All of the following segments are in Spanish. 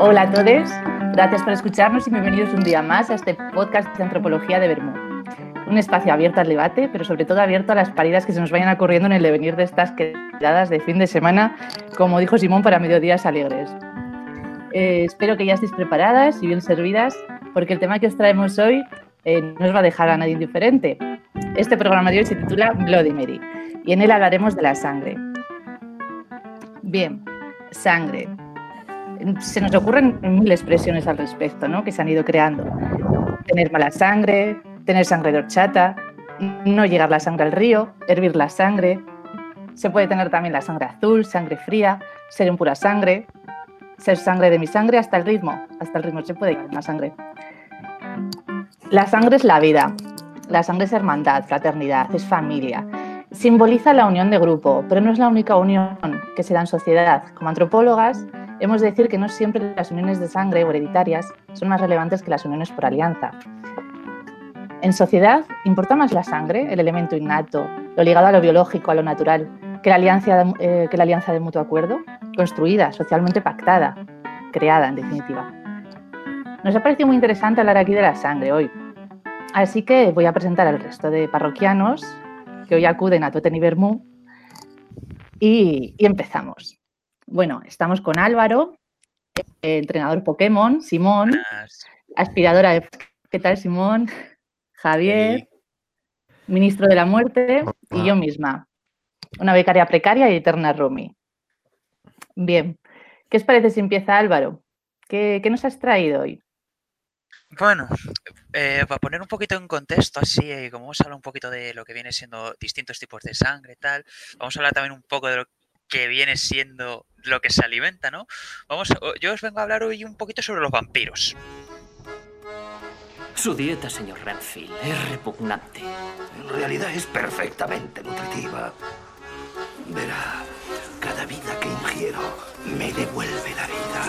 Hola a todos, gracias por escucharnos y bienvenidos un día más a este podcast de antropología de Bermú. Un espacio abierto al debate, pero sobre todo abierto a las paridas que se nos vayan ocurriendo en el devenir de estas quedadas de fin de semana, como dijo Simón, para mediodías alegres. Eh, espero que ya estéis preparadas y bien servidas, porque el tema que os traemos hoy eh, no os va a dejar a nadie indiferente. Este programa de hoy se titula Bloody Mary y en él hablaremos de la sangre. Bien, sangre. Se nos ocurren mil expresiones al respecto, ¿no? Que se han ido creando. Tener mala sangre, tener sangre de no llegar la sangre al río, hervir la sangre. Se puede tener también la sangre azul, sangre fría, ser en pura sangre, ser sangre de mi sangre hasta el ritmo. Hasta el ritmo se puede llegar la sangre. La sangre es la vida. La sangre es hermandad, fraternidad, es familia. Simboliza la unión de grupo, pero no es la única unión que se da en sociedad. Como antropólogas, hemos de decir que no siempre las uniones de sangre o hereditarias son más relevantes que las uniones por alianza. En sociedad, importa más la sangre, el elemento innato, lo ligado a lo biológico, a lo natural, que la alianza de, eh, mutuo acuerdo, construida, socialmente pactada, creada en definitiva. Nos ha parecido muy interesante hablar aquí de la sangre hoy, así que voy a presentar al resto de parroquianos que hoy acuden a Toten y Bermú y empezamos. Bueno, estamos con Álvaro, entrenador Pokémon, Simón, aspiradora de... ¿Qué tal, Simón? Javier, ministro de la muerte y yo misma, una becaria precaria y eterna Rumi. Bien, ¿qué os parece si empieza Álvaro? ¿Qué, qué nos has traído hoy? Bueno, eh, para poner un poquito en contexto, así, eh, como vamos a hablar un poquito de lo que viene siendo distintos tipos de sangre y tal, vamos a hablar también un poco de lo que viene siendo lo que se alimenta, ¿no? Vamos, yo os vengo a hablar hoy un poquito sobre los vampiros. Su dieta, señor Renfield, es repugnante. En realidad es perfectamente nutritiva. Verá, cada vida que ingiero me devuelve la vida.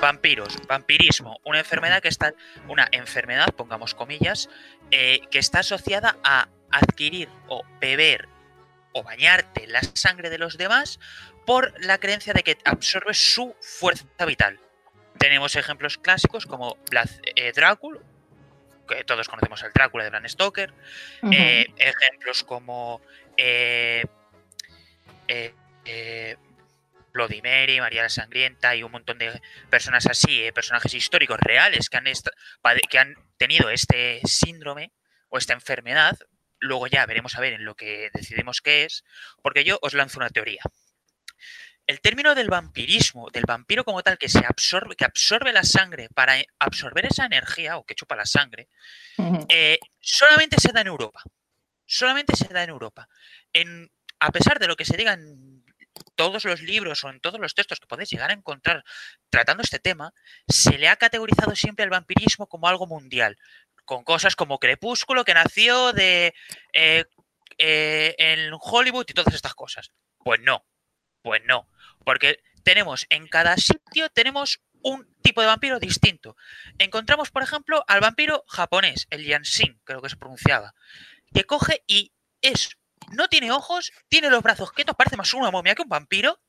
Vampiros, vampirismo, una enfermedad que está, una enfermedad, pongamos comillas, eh, que está asociada a adquirir o beber o bañarte la sangre de los demás por la creencia de que absorbes su fuerza vital. Tenemos ejemplos clásicos como eh, Drácula, que todos conocemos el Drácula de Bram Stoker. eh, ejemplos como eh, eh, Bloody Mary, María la Sangrienta y un montón de personas así, personajes históricos reales que han, que han tenido este síndrome o esta enfermedad. Luego ya veremos a ver en lo que decidimos qué es, porque yo os lanzo una teoría el término del vampirismo, del vampiro como tal, que se absorbe, que absorbe la sangre para absorber esa energía, o que chupa la sangre, eh, solamente se da en Europa. Solamente se da en Europa. En, a pesar de lo que se diga en todos los libros o en todos los textos que podéis llegar a encontrar tratando este tema, se le ha categorizado siempre al vampirismo como algo mundial, con cosas como Crepúsculo, que nació de eh, eh, en Hollywood y todas estas cosas. Pues no, pues no, porque tenemos en cada sitio tenemos un tipo de vampiro distinto. Encontramos, por ejemplo, al vampiro japonés, el Yanshin, creo que se pronunciaba, que coge y es, no tiene ojos, tiene los brazos quietos, parece más una momia que un vampiro,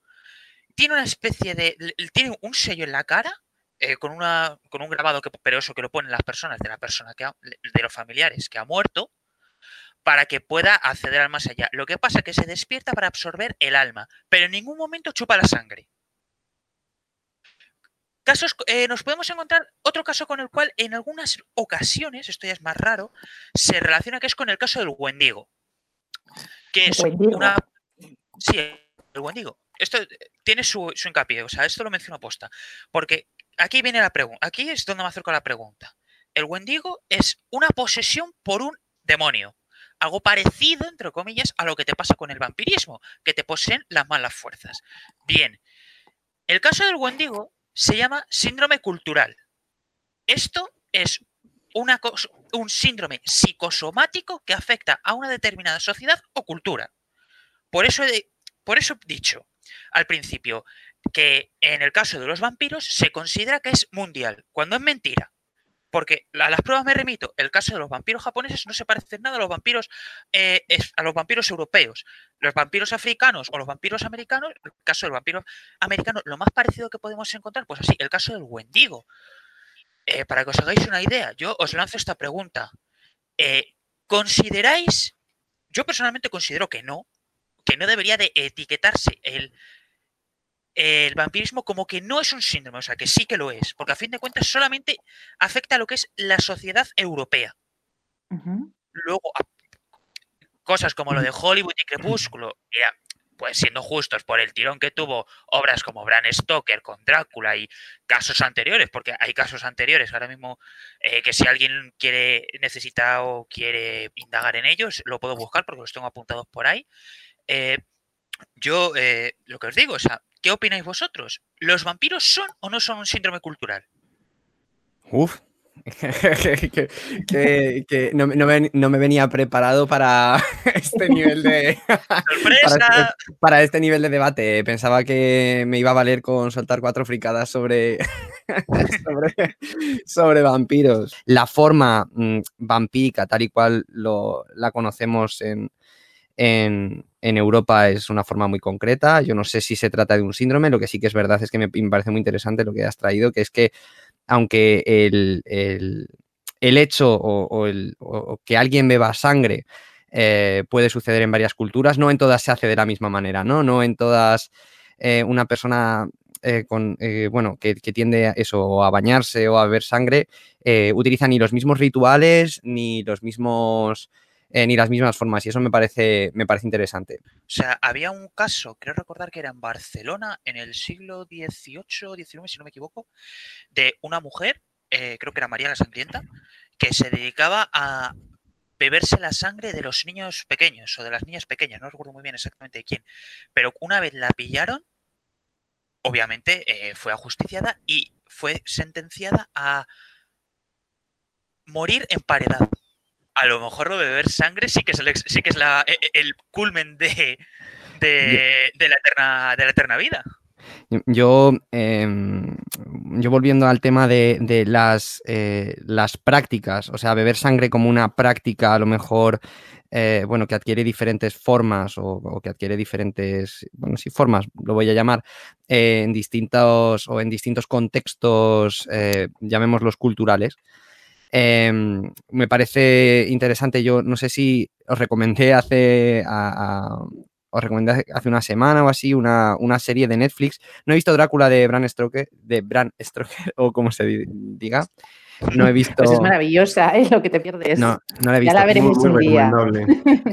tiene una especie de, tiene un sello en la cara, eh, con, una, con un grabado que, pero eso que lo ponen las personas de la persona que de los familiares que ha muerto, para que pueda acceder al más allá. Lo que pasa es que se despierta para absorber el alma, pero en ningún momento chupa la sangre. Casos, eh, nos podemos encontrar otro caso con el cual en algunas ocasiones, esto ya es más raro, se relaciona que es con el caso del Wendigo. Que es una. Sí, el Wendigo. Esto tiene su, su hincapié, o sea, esto lo menciono posta. Porque aquí viene la pregunta. Aquí es donde me acerco a la pregunta. El Wendigo es una posesión por un demonio algo parecido, entre comillas, a lo que te pasa con el vampirismo, que te poseen las malas fuerzas. Bien, el caso del Wendigo se llama síndrome cultural. Esto es una un síndrome psicosomático que afecta a una determinada sociedad o cultura. Por eso, por eso he dicho al principio que en el caso de los vampiros se considera que es mundial, cuando es mentira. porque a las pruebas me remito. El caso de los vampiros japoneses no se parece nada a los vampiros eh, a los vampiros europeos. Los vampiros africanos o los vampiros americanos, el caso del vampiro americano, lo más parecido que podemos encontrar, pues así, el caso del Wendigo. Eh, para que os hagáis una idea, yo os lanzo esta pregunta. Eh, ¿Consideráis? Yo personalmente considero que no, que no debería de etiquetarse el el vampirismo como que no es un síndrome, o sea, que sí que lo es, porque a fin de cuentas solamente afecta a lo que es la sociedad europea. Luego, cosas como lo de Hollywood y Crepúsculo, pues siendo justos por el tirón que tuvo obras como Bram Stoker con Drácula y casos anteriores, porque hay casos anteriores ahora mismo eh, que si alguien quiere, necesita o quiere indagar en ellos, lo puedo buscar porque los tengo apuntados por ahí. Eh, yo, eh, lo que os digo, o sea, ¿Qué opináis vosotros? ¿Los vampiros son o no son un síndrome cultural? Uf, que, no, me, venía preparado para este nivel de ¡Sorpresa! Para, este nivel de debate. Pensaba que me iba a valer con soltar cuatro fricadas sobre, sobre, vampiros. La forma mm, vampírica, tal y cual lo, la conocemos en, en, Europa es una forma muy concreta. Yo no sé si se trata de un síndrome. Lo que sí que es verdad es que me, parece muy interesante lo que has traído, que es que aunque el, hecho o, que alguien beba sangre eh, puede suceder en varias culturas, no en todas se hace de la misma manera, ¿no? No en todas eh, una persona eh, con, bueno, que, que, tiende a eso, a bañarse o a beber sangre, utiliza ni los mismos rituales, ni los mismos ni las mismas formas y eso me parece, me parece interesante. O sea, había un caso, creo recordar que era en Barcelona en el siglo XVIII, XIX, si no me equivoco, de una mujer, eh, creo que era María la Sangrienta, que se dedicaba a beberse la sangre de los niños pequeños o de las niñas pequeñas, no recuerdo muy bien exactamente de quién, pero una vez la pillaron, obviamente eh, fue ajusticiada y fue sentenciada a morir emparedada a lo mejor lo de beber sangre sí que es el, sí que es la, el culmen de, de, la eterna, de la eterna vida. Yo, em, yo volviendo al tema de, las, eh, las prácticas, o sea, beber sangre como una práctica a lo mejor, eh, bueno, que adquiere diferentes formas o, que adquiere diferentes, bueno, sí, formas, lo voy a llamar, eh, en distintos o en distintos contextos, llamémoslos culturales. Em, me parece interesante. Yo no sé si os recomendé hace. os recomendé hace una semana o así una, serie de Netflix. No he visto Drácula de Bran Stoker, de Bran Stoker, o como se diga. No he visto. Pues es maravillosa, es lo que te pierdes. No, no la he visto. Ya la veremos un día.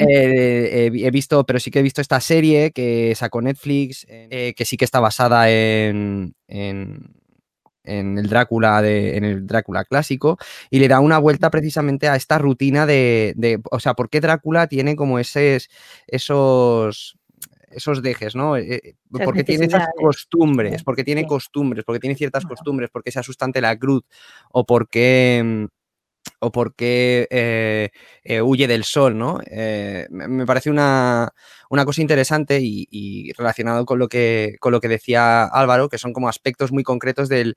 Eh, he visto, pero sí que he visto esta serie que sacó Netflix, eh, que sí que está basada en en el Drácula de, en el Drácula clásico y le da una vuelta precisamente a esta rutina de, de o sea, ¿por qué Drácula tiene como esos esos esos dejes, ¿no? Eh, eh, porque tiene esas costumbres, porque tiene costumbres, porque tiene ciertas costumbres, porque se asusta ante la cruz o porque mm, o por qué eh, eh, huye del sol, ¿no? Eh, me parece una, cosa interesante y, relacionado con lo, que, con lo que decía Álvaro, que son como aspectos muy concretos del,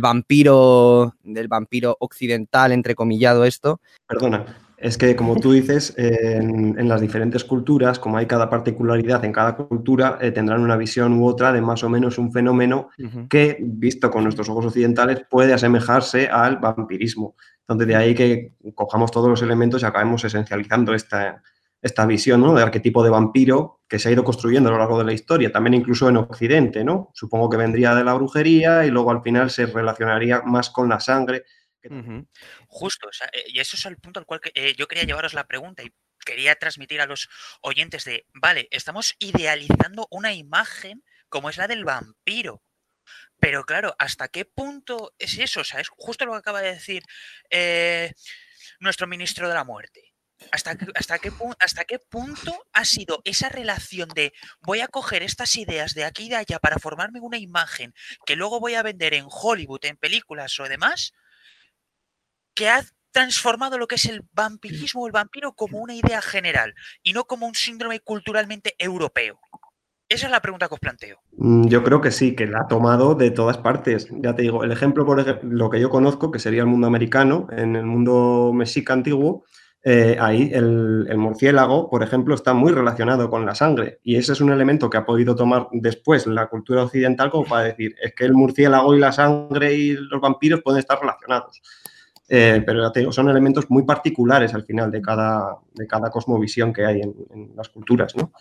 vampiro, del vampiro occidental, entrecomillado esto. Perdona, es que como tú dices, en, las diferentes culturas, como hay cada particularidad en cada cultura, tendrán una visión u otra de más o menos un fenómeno que, visto con nuestros ojos occidentales, puede asemejarse al vampirismo. Entonces, de ahí que cojamos todos los elementos y acabemos esencializando esta, esta visión ¿no? de arquetipo de vampiro que se ha ido construyendo a lo largo de la historia, también incluso en Occidente, ¿no? Supongo que vendría de la brujería y luego al final se relacionaría más con la sangre. Justo, eh, y eso es el punto al cual eh, yo quería llevaros la pregunta y quería transmitir a los oyentes de, vale, estamos idealizando una imagen como es la del vampiro, pero claro, ¿hasta qué punto es eso? O sea, es justo lo que acaba de decir eh, nuestro ministro de la muerte. ¿Hasta, hasta, qué, ¿Hasta qué punto ha sido esa relación de voy a coger estas ideas de aquí y de allá para formarme una imagen que luego voy a vender en Hollywood, en películas o demás, que ha transformado lo que es el vampirismo o el vampiro como una idea general y no como un síndrome culturalmente europeo? Esa es la pregunta que os planteo. Mm, yo creo que sí, que la ha tomado de todas partes. Ya te digo, el ejemplo, por ejemplo, lo que yo conozco, que sería el mundo americano, en el mundo mexica antiguo, eh, ahí el, murciélago, por ejemplo, está muy relacionado con la sangre. Y ese es un elemento que ha podido tomar después la cultura occidental como para decir, es que el murciélago y la sangre y los vampiros pueden estar relacionados. Eh, pero son elementos muy particulares al final de cada, de cada cosmovisión que hay en, en las culturas, ¿no?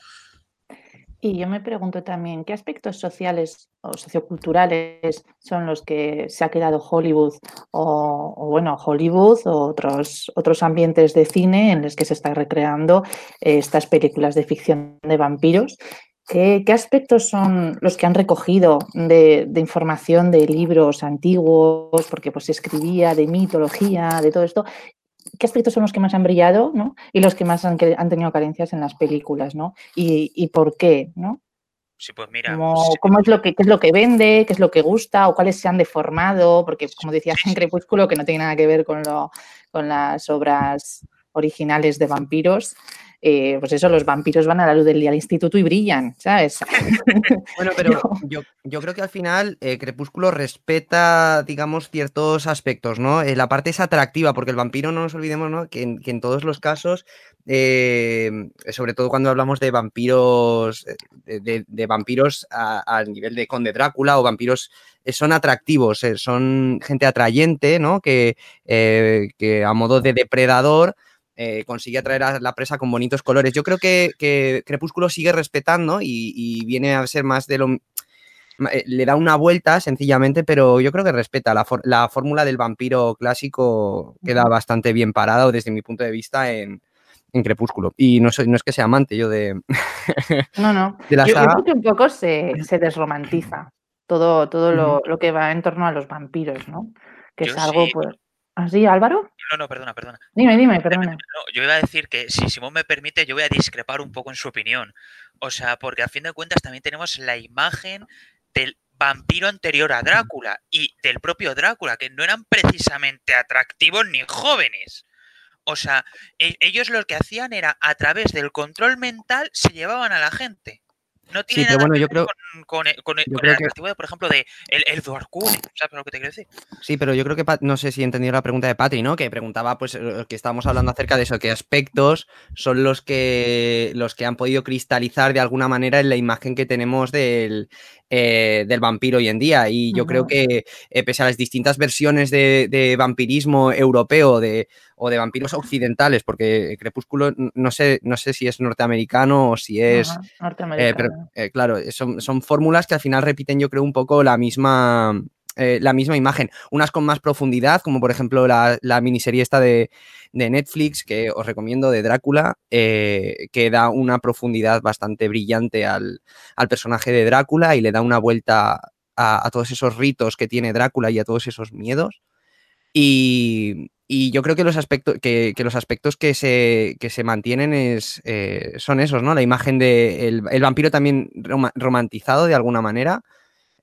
Y yo me pregunto también, ¿qué aspectos sociales o socioculturales son los que se ha quedado Hollywood o, bueno, Hollywood o otros, otros ambientes de cine en los que se están recreando eh, estas películas de ficción de vampiros? ¿Qué, aspectos son los que han recogido de, de, información de libros antiguos, porque pues se escribía de mitología, de todo esto, qué aspectos son los que más han brillado ¿no? y los que más han, han tenido carencias en las películas, ¿no? Y, y por qué, ¿no? Sí, pues mira. ¿Cómo, es lo que qué es lo que vende, qué es lo que gusta o cuáles se han deformado? Porque, como decías en Crepúsculo, que no tiene nada que ver con, lo, con las obras originales de vampiros, eh, pues eso, los vampiros van a la luz del día al instituto y brillan, ¿sabes? bueno, pero yo, creo que al final eh, Crepúsculo respeta, digamos, ciertos aspectos, ¿no? Eh, la parte es atractiva, porque el vampiro, no nos olvidemos, ¿no? Que en, todos los casos, sobre todo cuando hablamos de vampiros, de, vampiros al nivel de Conde Drácula o vampiros son atractivos, son gente atrayente, ¿no? Que, que a modo de depredador eh, consigue atraer a la presa con bonitos colores. Yo creo que, Crepúsculo sigue respetando y, viene a ser más de lo... Eh, le da una vuelta sencillamente, pero yo creo que respeta la, fórmula del vampiro clásico, queda bastante bien parado desde mi punto de vista en, Crepúsculo. Y no, soy, no es que sea amante yo de. No, no. yo, creo que un poco se, desromantiza todo, todo lo, que va en torno a los vampiros, ¿no? Que es algo, pues. ¿Así, Álvaro? No, no, perdona, perdona. Dime, dime, perdona. yo iba a decir que si Simón me permite, yo voy a discrepar un poco en su opinión. O sea, porque a fin de cuentas también tenemos la imagen del vampiro anterior a Drácula y del propio Drácula, que no eran precisamente atractivos ni jóvenes. O sea, e, ellos lo que hacían era, a través del control mental, se llevaban a la gente. No tiene nada que ver con, el atractivo, por ejemplo, de el, el ¿sabes lo que te quiero decir? Sí, pero yo creo que, no sé si he entendido la pregunta de Patri, ¿no? Que preguntaba, pues, eh, que estábamos hablando acerca de eso, qué aspectos son los que, los que han podido cristalizar de alguna manera en la imagen que tenemos del, eh, del vampiro hoy en día. Y yo creo que, eh, pese a las distintas versiones de, vampirismo europeo de, o de vampiros occidentales, porque Crepúsculo no sé, no sé si es norteamericano o si es. norteamericano. pero, claro, son, son fórmulas que al final repiten, yo creo, un poco la misma. La misma imagen, unas con más profundidad, como por ejemplo la, la miniserie esta de, de Netflix, que os recomiendo, de Drácula, eh, que da una profundidad bastante brillante al, personaje de Drácula y le da una vuelta a, todos esos ritos que tiene Drácula y a todos esos miedos. Y, yo creo que los aspectos que, los aspectos que se, se mantienen es, eh, son esos, ¿no? La imagen del de el vampiro también romantizado de alguna manera,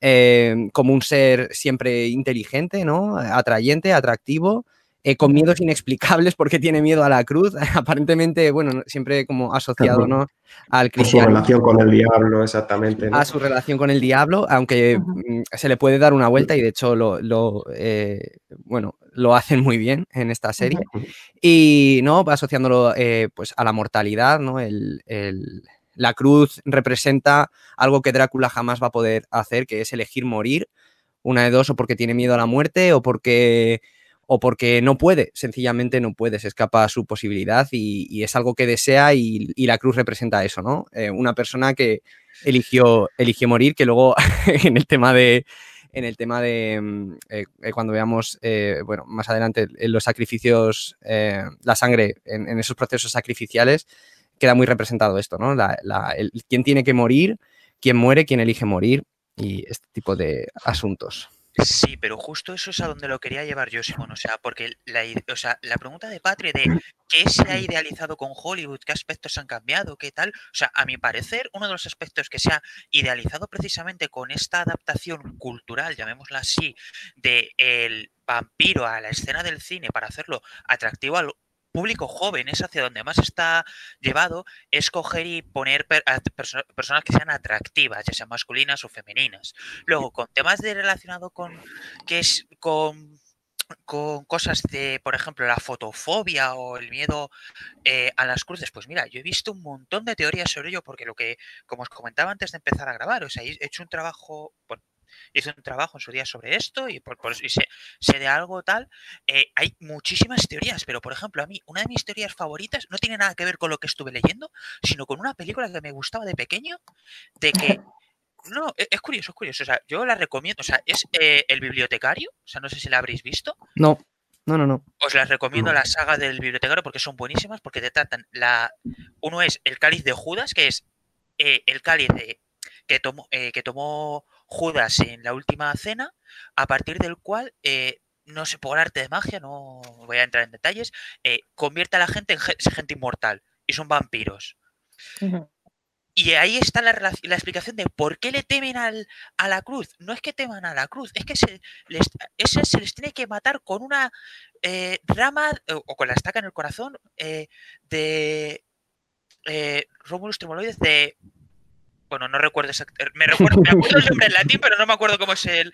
eh, como un ser siempre inteligente, ¿no? Atrayente, atractivo, eh, con miedos inexplicables porque tiene miedo a la cruz, aparentemente, bueno, siempre como asociado, ¿no? Al cristiano. su relación con el diablo, exactamente. A su relación con el diablo, aunque mm, se le puede dar una vuelta y de hecho lo, eh, bueno, lo hacen muy bien en esta serie. Y, ¿no? Asociándolo eh, pues a la mortalidad, ¿no? La cruz representa algo que Drácula jamás va a poder hacer, que es elegir morir, una de dos, o porque tiene miedo a la muerte o porque o porque no puede, sencillamente no puede, se escapa a su posibilidad y, es algo que desea y, la cruz representa eso, ¿no? Eh, una persona que eligió, eligió morir, que luego en el tema de, en el tema de mm, eh, eh, cuando veamos, bueno, más adelante los sacrificios, la sangre en, esos procesos sacrificiales, queda muy representado esto, ¿no? quién tiene que morir, quién muere, quién elige morir y este tipo de asuntos. Sí, pero justo eso es a donde lo quería llevar yo, Simón. O sea, porque la, o sea, la pregunta de Patri de qué se ha idealizado con Hollywood, qué aspectos han cambiado, qué tal. O sea, a mi parecer, uno de los aspectos que se ha idealizado precisamente con esta adaptación cultural, llamémosla así, de el vampiro a la escena del cine para hacerlo atractivo al público joven, es hacia donde más está llevado, es coger y poner personas que sean atractivas, ya sean masculinas o femeninas. Luego, con temas de relacionado con que es con con cosas de, por ejemplo, la fotofobia o el miedo eh, a las cruces, pues mira, yo he visto un montón de teorías sobre ello, porque lo que, como os comentaba antes de empezar a grabar, o sea, he hecho un trabajo, bueno, hice un trabajo en su día sobre esto y, por, y sé, de algo tal. Eh, hay muchísimas teorías, pero por ejemplo, a mí, una de mis teorías favoritas no tiene nada que ver con lo que estuve leyendo, sino con una película que me gustaba de pequeño, de que no, e, es curioso, es curioso. O sea, yo la recomiendo. O sea, es eh, El Bibliotecario. O sea, no sé si la habréis visto. No, no, no, no. Os las recomiendo la saga del Bibliotecario porque son buenísimas, porque te tratan la. Uno es el cáliz de Judas, que es eh, el cáliz que, tomó, eh, que tomó Judas en la última cena, a partir del cual. no sé, por arte de magia, no voy a entrar en detalles, convierte a la gente en gente inmortal y son vampiros. Y ahí está la, explicación de por qué le temen al, a la cruz. No es que teman a la cruz, es que se les, ese se les tiene que matar con una eh, rama o, con la estaca en el corazón eh, de eh, Romulus Tremoloides de... Bueno, no recuerdo exactamente. Me, recuerdo, me acuerdo el nombre en latín, pero no me acuerdo cómo es el,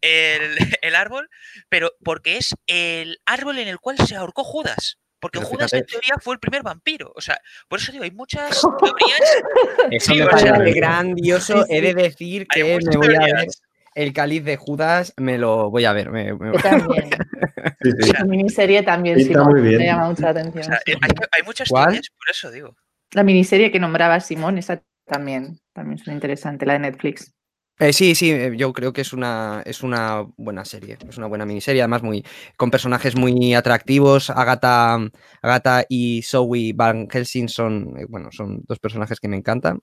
el, el árbol. Pero porque es el árbol en el cual se ahorcó Judas. Porque Judas en teoría fue el primer vampiro. O sea, por eso digo, hay muchas teorías. Eso me parece grandioso. He de decir que me voy a ver el cáliz de Judas, me lo voy a ver. Me, también. La miniserie también sí, me llama mucha atención. hay, muchas teorías, por eso digo. La miniserie que nombraba Simón, esa también, también es muy interesante, la de Netflix. Eh, sí, sí, eh, yo creo que es una, es una buena serie, es una buena miniserie, además muy, con personajes muy atractivos. Agatha, Agatha y Zoe Van Helsing son, eh, bueno, son dos personajes que me encantan.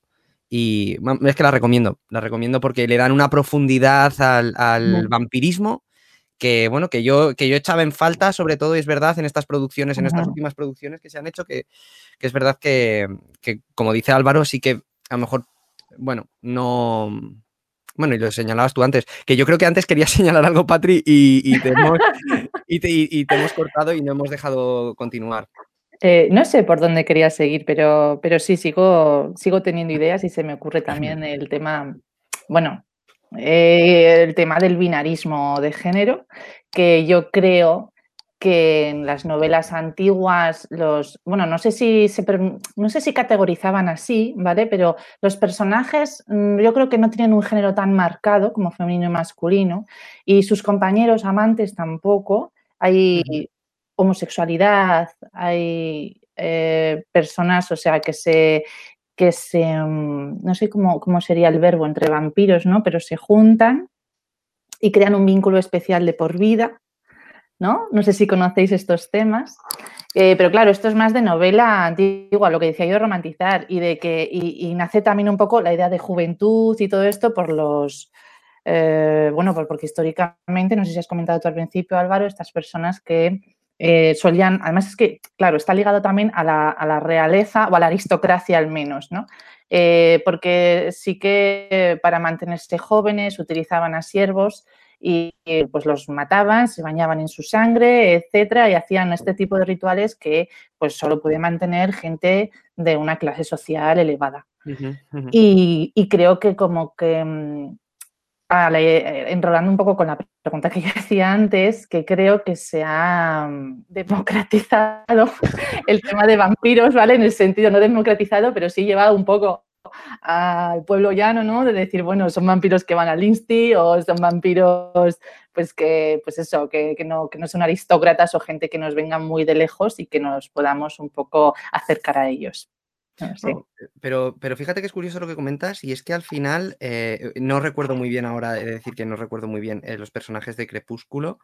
Y es que la recomiendo, la recomiendo porque le dan una profundidad al, vampirismo que, bueno, que yo, que yo echaba en falta, sobre todo, y es verdad, en estas producciones, en estas últimas producciones que se han hecho, que, que es verdad que, que, como dice Álvaro, sí que a lo mejor, bueno, no bueno, y lo señalabas tú antes, que yo creo que antes querías señalar algo, Patri, y, te, hemos, cortado y no hemos dejado continuar. Eh, no sé por dónde quería seguir, pero, pero sí, sigo, sigo teniendo ideas y se me ocurre también el tema, bueno, eh, el tema del binarismo de género, que yo creo que en las novelas antiguas los, bueno, no sé si se, no sé si categorizaban así, ¿vale? Pero los personajes mm, yo creo que no tienen un género tan marcado como femenino y masculino y sus compañeros amantes tampoco. Hay homosexualidad, hay eh, personas, o sea, que se que se mm, no sé cómo, cómo sería el verbo entre vampiros, ¿no? Pero se juntan y crean un vínculo especial de por vida ¿no? No sé si conocéis estos temas. Eh, pero claro, esto es más de novela antigua, lo que decía yo, romantizar, y de que y, nace también un poco la idea de juventud y todo esto por los, eh, bueno, porque históricamente, no sé si has comentado tú al principio, Álvaro, estas personas que eh, solían, además es que, claro, está ligado también a la, a la realeza o a la aristocracia al menos, ¿no? porque sí que para mantenerse jóvenes utilizaban a siervos y pues los mataban, se bañaban en su sangre, etcétera, y hacían este tipo de rituales que pues solo puede mantener gente de una clase social elevada. Y, creo que como que mm, eh, enrolando un poco con la pregunta que yo hacía antes, que creo que se ha mm, democratizado el tema de vampiros, ¿vale? En el sentido no democratizado, pero sí llevado un poco al pueblo llano, ¿no? De decir, bueno, son vampiros que van al Insti o son vampiros, pues que, pues eso, que, no, que no son aristócratas o gente que nos venga muy de lejos y que nos podamos un poco acercar a ellos. pero, pero fíjate que es curioso lo que comentas y es que al final, eh, no recuerdo muy bien ahora, he de decir que no recuerdo muy bien eh, los personajes de Crepúsculo,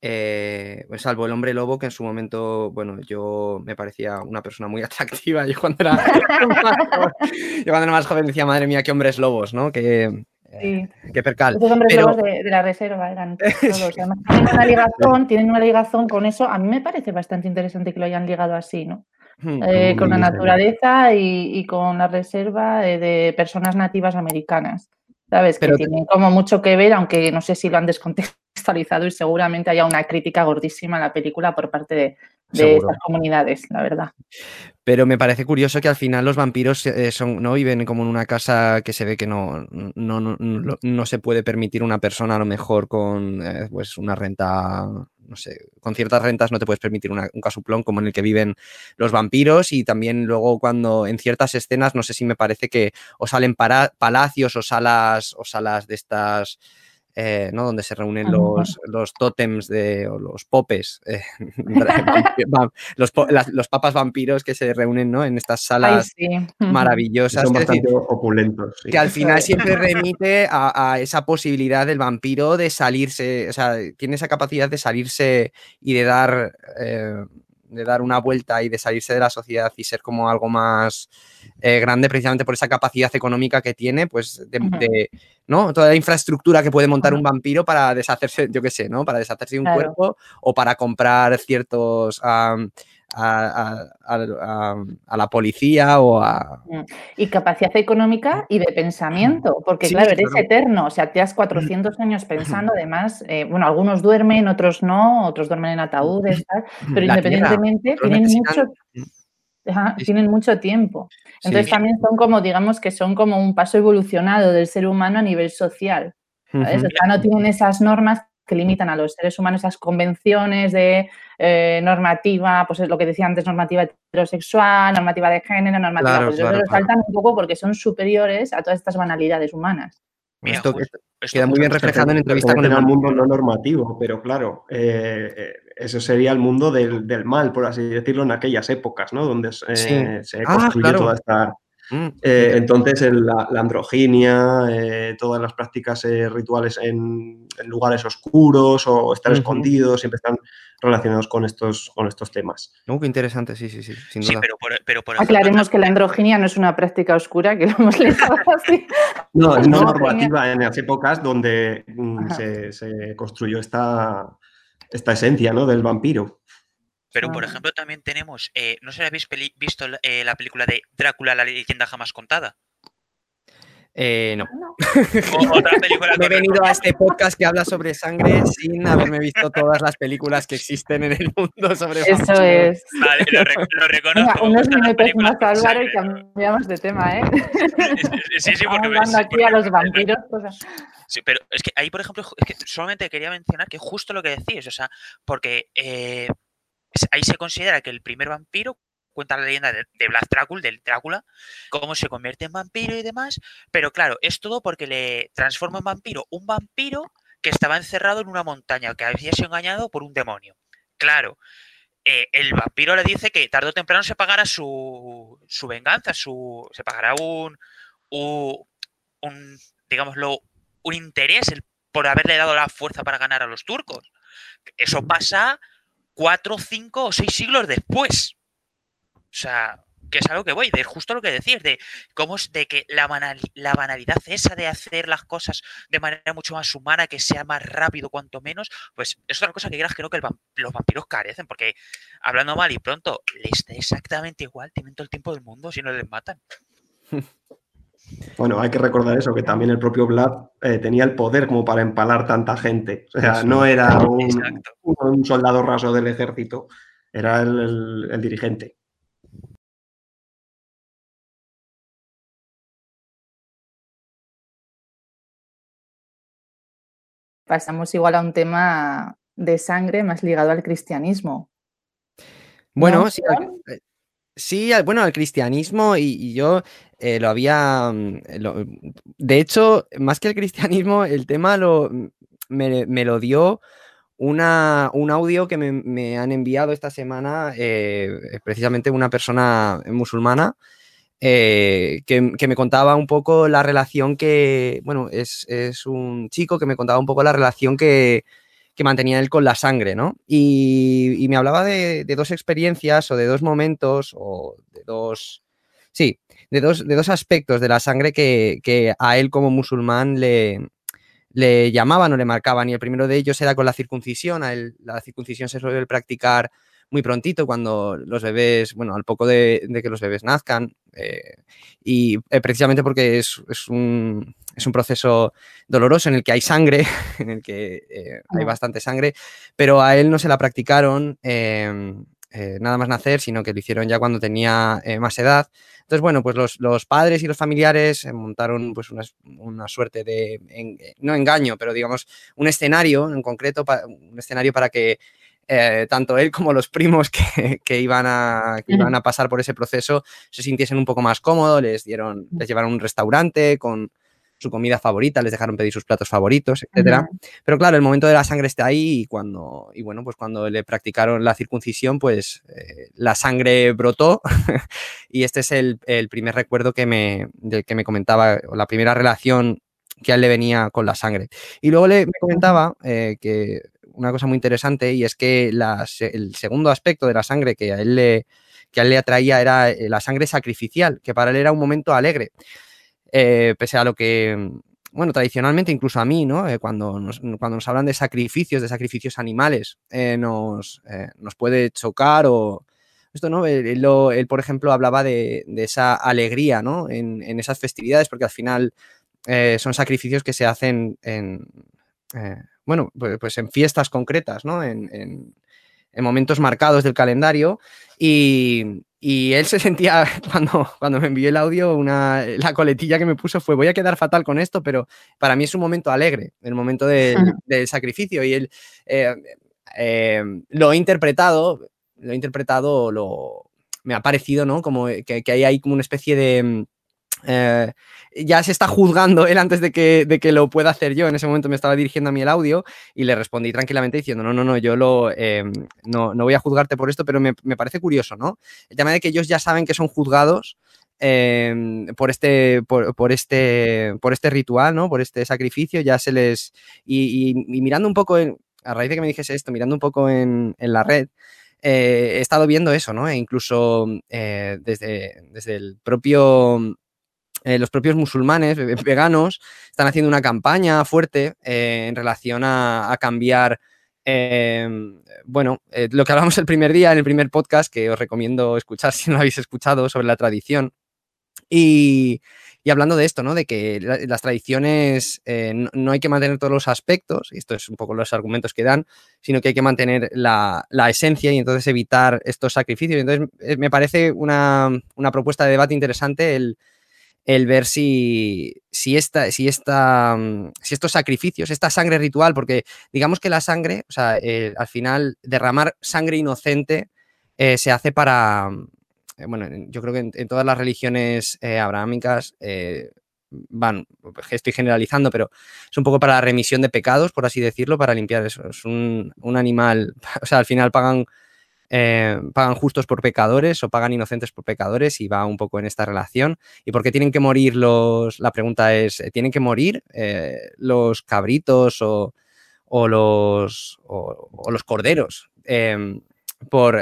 eh, pues salvo el hombre lobo, que en su momento, bueno, yo me parecía una persona muy atractiva. Yo cuando era, yo cuando era más joven decía, madre mía, qué hombres lobos, ¿no? Que, eh, qué percal. Los hombres lobos de, la reserva eran todos. Además, tienen una, ligazón, tienen una ligazón con eso. A mí me parece bastante interesante que lo hayan ligado así, ¿no? Hmm, eh, con la naturaleza y, y, con la reserva de personas nativas americanas. ¿Sabes? que tienen como mucho que ver, aunque no sé si lo han descontextualizado y seguramente haya una crítica gordísima en la película por parte de estas comunidades, la verdad. Pero me parece curioso que al final los vampiros eh, son, no viven como en una casa que se ve que no, no, no, no se puede permitir una persona a lo mejor con eh, pues una renta, no sé, con ciertas rentas no te puedes permitir un casuplón como en el que viven los vampiros. Y también luego cuando en ciertas escenas, no sé si me parece que o salen palacios o salas o salas de estas eh, ¿no? donde se reúnen los, los tótems de, o los popes, eh, los, los, papas vampiros que se reúnen ¿no? en estas salas maravillosas. Son bastante opulentos. Que al final siempre remite a, esa posibilidad del vampiro de salirse, o sea, tiene esa capacidad de salirse y de dar... Eh, de dar una vuelta y de salirse de la sociedad y ser como algo más eh, grande precisamente por esa capacidad económica que tiene, pues de, ¿no? Toda la infraestructura que puede montar un vampiro para deshacerse, yo qué sé, ¿no? Para deshacerse de un cuerpo o para comprar ciertos a, la policía o a... Mm. Y capacidad económica y de pensamiento, porque claro, eres eterno, o sea, te has 400 años pensando, además, eh, bueno, algunos duermen, otros no, otros duermen en ataúdes, pero independientemente tienen mucho... tienen mucho tiempo. Entonces también son como, digamos que son como un paso evolucionado del ser humano a nivel social. O sea, no tienen esas normas que limitan a los seres humanos esas convenciones de eh, normativa, pues es lo que decía antes, normativa heterosexual, normativa de género, normativa... pues claro, saltan un poco porque son superiores a todas estas banalidades humanas. esto, queda muy bien reflejado en entrevista con el mundo no normativo, pero claro, eh, eh, eso sería el mundo del, mal, por así decirlo, en aquellas épocas, ¿no? Donde se ah, construyó toda esta Mm, eh, entonces, la, androginia, eh, todas las prácticas eh, rituales en, lugares oscuros o estar escondidos, siempre están relacionados con estos, con estos temas. qué interesante, sí, sí, sí, sin duda. pero, Aclaremos que la androginia no es una práctica oscura, que lo hemos leído así. No, es no normativa en las épocas donde mm, se, construyó esta, esta esencia ¿no? del vampiro. Pero, por ejemplo, también tenemos, eh, ¿no sé si habéis visto eh, la película de Drácula, la leyenda jamás contada? Eh, no. Me he venido a este podcast que habla sobre sangre sin haberme visto todas las películas que existen en el mundo sobre Eso es. Vale, lo, reconozco. unos minutos más, Álvaro, y cambiamos de tema, ¿eh? Sí, sí, porque... hablando aquí a los vampiros. Sí, pero es que ahí, por ejemplo, es que solamente quería mencionar que justo lo que decís, o sea, porque eh, ahí se considera que el primer vampiro cuenta la leyenda de, de Drácula, del Drácula, cómo se convierte en vampiro y demás, pero claro, es todo porque le transforma en vampiro un vampiro que estaba encerrado en una montaña, que había sido engañado por un demonio. Claro, eh, el vampiro le dice que tarde o temprano se pagará su, su venganza, su, se pagará un, un, digámoslo, un interés por haberle dado la fuerza para ganar a los turcos. Eso pasa cuatro, cinco o seis siglos después. O sea, que es algo que voy, de justo lo que decís, de cómo es de que la, la banalidad esa de hacer las cosas de manera mucho más humana, que sea más rápido cuanto menos, pues es otra cosa que creas que no que los vampiros carecen, porque hablando mal y pronto, les da exactamente igual, tienen todo el tiempo del mundo si no les matan. Bueno, hay que recordar eso, que también el propio Vlad eh, tenía el poder como para empalar tanta gente. O sea, no era un, soldado raso del ejército, era el, dirigente. Pasamos igual a un tema de sangre más ligado al cristianismo. Bueno, sí, Sí, bueno, el cristianismo y, yo eh, lo había... Mm, de hecho, más que el cristianismo, el tema lo, mm, me, lo dio una, un audio que me, han enviado esta semana, eh, precisamente una persona musulmana, eh, que, me contaba un poco la relación que, bueno, es, es un chico que me contaba un poco la relación que, que mantenía él con la sangre, ¿no? Y, me hablaba de, dos experiencias o de dos momentos o de dos, sí, de dos, de dos aspectos de la sangre que, a él como musulmán le, le llamaban o le marcaban. Y el primero de ellos era con la circuncisión. A él, la circuncisión se suele practicar muy prontito cuando los bebés, bueno, al poco de, que los bebés nazcan. Eh, y eh, precisamente porque es, un, es, un, proceso doloroso en el que hay sangre, en el que eh, hay bastante sangre, pero a él no se la practicaron. Eh, nada más nacer, sino que lo hicieron ya cuando tenía eh, más edad. Entonces, bueno, pues los, padres y los familiares montaron pues una, suerte de, no engaño, pero digamos un escenario en concreto, un escenario para que tanto él como los primos que, iban a, que, iban a, pasar por ese proceso se sintiesen un poco más cómodos, les dieron, les llevaron a un restaurante con, su comida favorita, les dejaron pedir sus platos favoritos, etcétera. Pero claro, el momento de la sangre está ahí y cuando, y bueno, pues cuando le practicaron la circuncisión, pues eh, la sangre brotó y este es el, primer recuerdo que me, del que me comentaba, la primera relación que a él le venía con la sangre. Y luego le comentaba eh, que una cosa muy interesante y es que el segundo aspecto de la sangre que a él le, que a él le atraía era eh, la sangre sacrificial, que para él era un momento alegre. Eh, pese a lo que, bueno, tradicionalmente incluso a mí, ¿no? Eh, cuando, nos, cuando nos hablan de sacrificios, de sacrificios animales, nos, nos, puede chocar o... Esto, ¿no? Él, por ejemplo, hablaba de, esa alegría, ¿no? En, esas festividades, porque al final son sacrificios que se hacen en, bueno, pues, pues, en fiestas concretas, ¿no? En, en, momentos marcados del calendario y, y él se sentía, cuando, cuando me envió el audio, una, la coletilla que me puso fue, voy a quedar fatal con esto, pero para mí es un momento alegre, el momento del, sacrificio. Y él eh, eh, lo he interpretado, lo he interpretado, lo, me ha parecido, ¿no? Como que, que hay como una especie de eh, ya se está juzgando él antes de que, de que, lo pueda hacer yo. En ese momento me estaba dirigiendo a mí el audio y le respondí tranquilamente diciendo, no, no, no, yo lo, em, no, no, voy a juzgarte por esto, pero me, me, parece curioso, ¿no? El tema de que ellos ya saben que son juzgados em, por, este, por, este, por este ritual, ¿no? Por este sacrificio, ya se les... Y, mirando un poco, a raíz de que me dijese esto, mirando un poco en, en la red, eh, he estado viendo eso, ¿no? E incluso eh, desde, desde el propio eh, los propios musulmanes veganos están haciendo una campaña fuerte eh, en relación a, cambiar, em, bueno, eh, lo que hablamos el primer día en el primer podcast, que os recomiendo escuchar si no lo habéis escuchado, sobre la tradición. Y, hablando de esto, ¿no? De que las tradiciones no, hay que mantener todos los aspectos, y esto es un poco los argumentos que dan, sino que hay que mantener la, esencia y entonces evitar estos sacrificios. Entonces, me parece una, una propuesta de debate interesante el, el ver si, si, esta, si, esta, mm, si estos sacrificios, esta sangre ritual, porque digamos que la sangre, o sea, eh, al final derramar sangre inocente eh, se hace para, mm, eh, bueno, yo creo que en, todas las religiones abrahámicas van, estoy generalizando, pero es un poco para la remisión de pecados, por así decirlo, para limpiar eso. Es un, un animal, o sea, al final pagan eh, pagan justos por pecadores o pagan inocentes por pecadores y va un poco en esta relación. ¿Y por qué tienen que morir los, la pregunta es, eh, ¿tienen que morir eh, los cabritos o, los, o, los corderos? Em, por,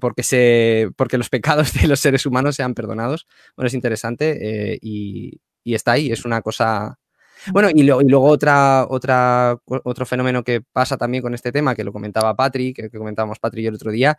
porque, se, porque los pecados de los seres humanos sean perdonados. Bueno, es interesante y, y está ahí, es una cosa bueno, y, luego otra, otra, otro fenómeno que pasa también con este tema, que lo comentaba Patrick, que, comentábamos Patrick el otro día,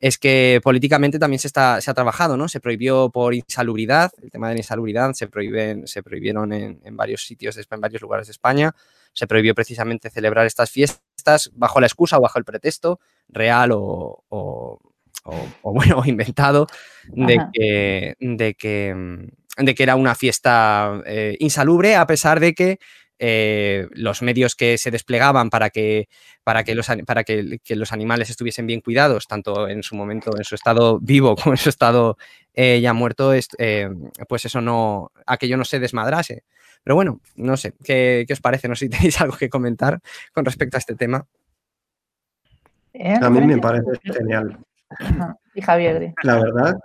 es que políticamente también se, está, se ha trabajado, ¿no? Se prohibió por insalubridad, el tema de la insalubridad se, prohíben, se prohibieron en, varios sitios, en varios lugares de España, se prohibió precisamente celebrar estas fiestas bajo la excusa o bajo el pretexto real o, o, bueno, inventado de que, de que mm, de que era una fiesta eh, insalubre, a pesar de que eh, los medios que se desplegaban para que, para, que los, para que, los animales estuviesen bien cuidados, tanto en su momento, en su estado vivo como en su estado eh, ya muerto, pues eso no, aquello no se desmadrase. Pero bueno, no sé, ¿qué, os parece? No sé si tenéis algo que comentar con respecto a este tema. A mí me parece genial. Y Javier. La verdad,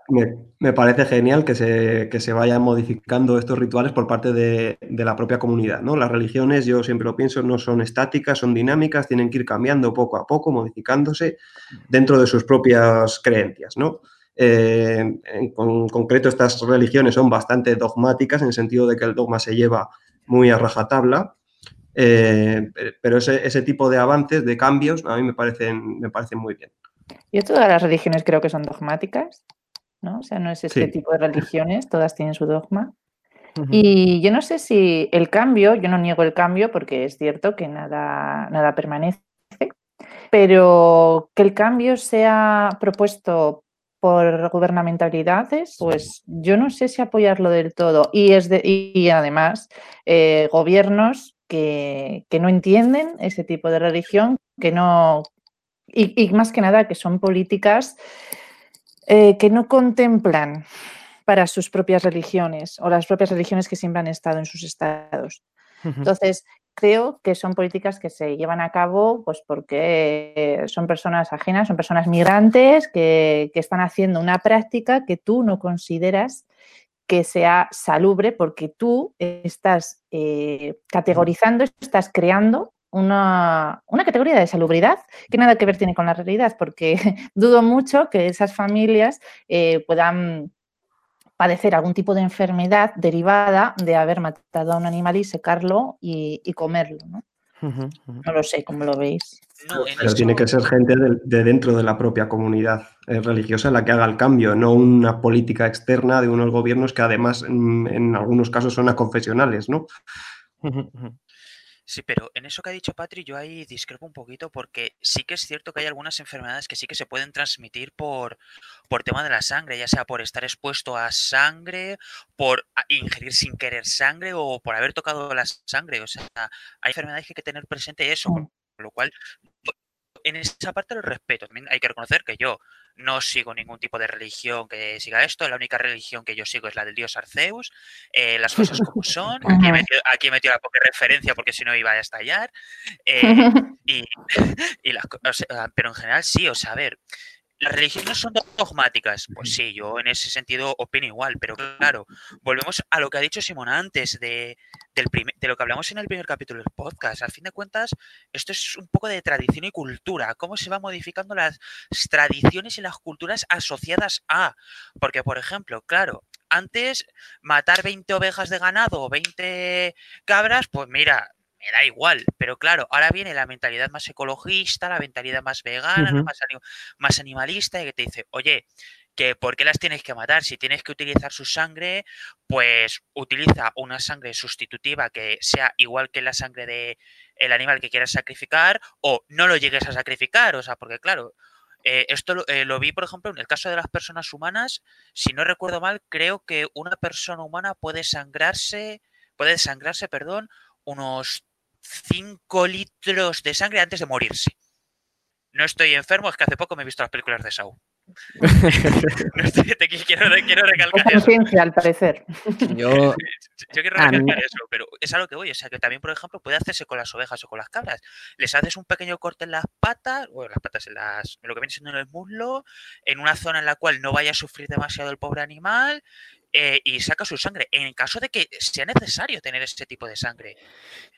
me, parece genial que se, se, vayan modificando estos rituales por parte de, la propia comunidad. ¿no? Las religiones, yo siempre lo pienso, no son estáticas, son dinámicas, tienen que ir cambiando poco a poco, modificándose dentro de sus propias creencias. ¿no? Eh, en, concreto, estas religiones son bastante dogmáticas en el sentido de que el dogma se lleva muy a rajatabla. Eh, pero ese, ese, tipo de avances, de cambios, a mí me parecen, me parecen muy bien. Yo todas las religiones creo que son dogmáticas, ¿no? O sea, no es este tipo de religiones, todas tienen su dogma. Y yo no sé si el cambio, yo no niego el cambio porque es cierto que nada, nada permanece, pero que el cambio sea propuesto por gubernamentalidades, pues yo no sé si apoyarlo del todo. Y, es de, y además, eh, gobiernos que, no entienden ese tipo de religión, que no. Y, más que nada, que son políticas eh, que no contemplan para sus propias religiones o las propias religiones que siempre han estado en sus estados. Entonces, creo que son políticas que se llevan a cabo pues porque son personas ajenas, son personas migrantes que, están haciendo una práctica que tú no consideras que sea salubre porque tú estás eh, categorizando, estás creando una, categoría de salubridad que nada que ver tiene con la realidad, porque dudo mucho que esas familias eh, puedan padecer algún tipo de enfermedad derivada de haber matado a un animal y secarlo y, comerlo. ¿no? no lo sé, ¿cómo lo veis? Pero tiene que ser gente de, dentro de la propia comunidad eh, religiosa la que haga el cambio, no una política externa de unos gobiernos que además mm, en, algunos casos son confesionales, ¿no? Sí, pero en eso que ha dicho Patri, yo ahí discrepo un poquito porque sí que es cierto que hay algunas enfermedades que sí que se pueden transmitir por, por tema de la sangre, ya sea por estar expuesto a sangre, por ingerir sin querer sangre o por haber tocado la sangre. O sea, hay enfermedades que hay que tener presente eso, con lo cual en esa parte lo respeto. También hay que reconocer que yo no sigo ningún tipo de religión que siga esto. La única religión que yo sigo es la del dios Arceus. Eh, las cosas como son. Aquí he, metido, aquí he metido la poca referencia porque si no iba a estallar. Eh, y, pero en general sí, o sea, a ver, ¿Las religiones son dogmáticas? Pues sí, yo en ese sentido opino igual, pero claro, volvemos a lo que ha dicho Simona antes de, del de lo que hablamos en el primer capítulo del podcast. Al fin de cuentas, esto es un poco de tradición y cultura, cómo se van modificando las tradiciones y las culturas asociadas a. Porque, por ejemplo, claro, antes matar 20 ovejas de ganado o 20 cabras, pues mira, me da igual, pero claro, ahora viene la mentalidad más ecologista, la mentalidad más vegana, más, animalista, y que te dice, oye, que ¿por qué las tienes que matar? Si tienes que utilizar su sangre, pues utiliza una sangre sustitutiva que sea igual que la sangre de el animal que quieras sacrificar, o no lo llegues a sacrificar, o sea, porque claro, eh, esto lo, eh, lo, vi, por ejemplo, en el caso de las personas humanas, si no recuerdo mal, creo que una persona humana puede sangrarse, puede sangrarse, perdón, unos 5 litros de sangre antes de morirse. No estoy enfermo, es que hace poco me he visto las películas de Saúl. quiero, recalcar eso. al parecer. Yo, quiero recalcar eso, pero es a lo que voy. O sea, que también, por ejemplo, puede hacerse con las ovejas o con las cabras. Les haces un pequeño corte en las patas, o en las patas, en, las, lo que viene siendo en el muslo, en una zona en la cual no vaya a sufrir demasiado el pobre animal, eh, y saca su sangre. En caso de que sea necesario tener ese tipo de sangre.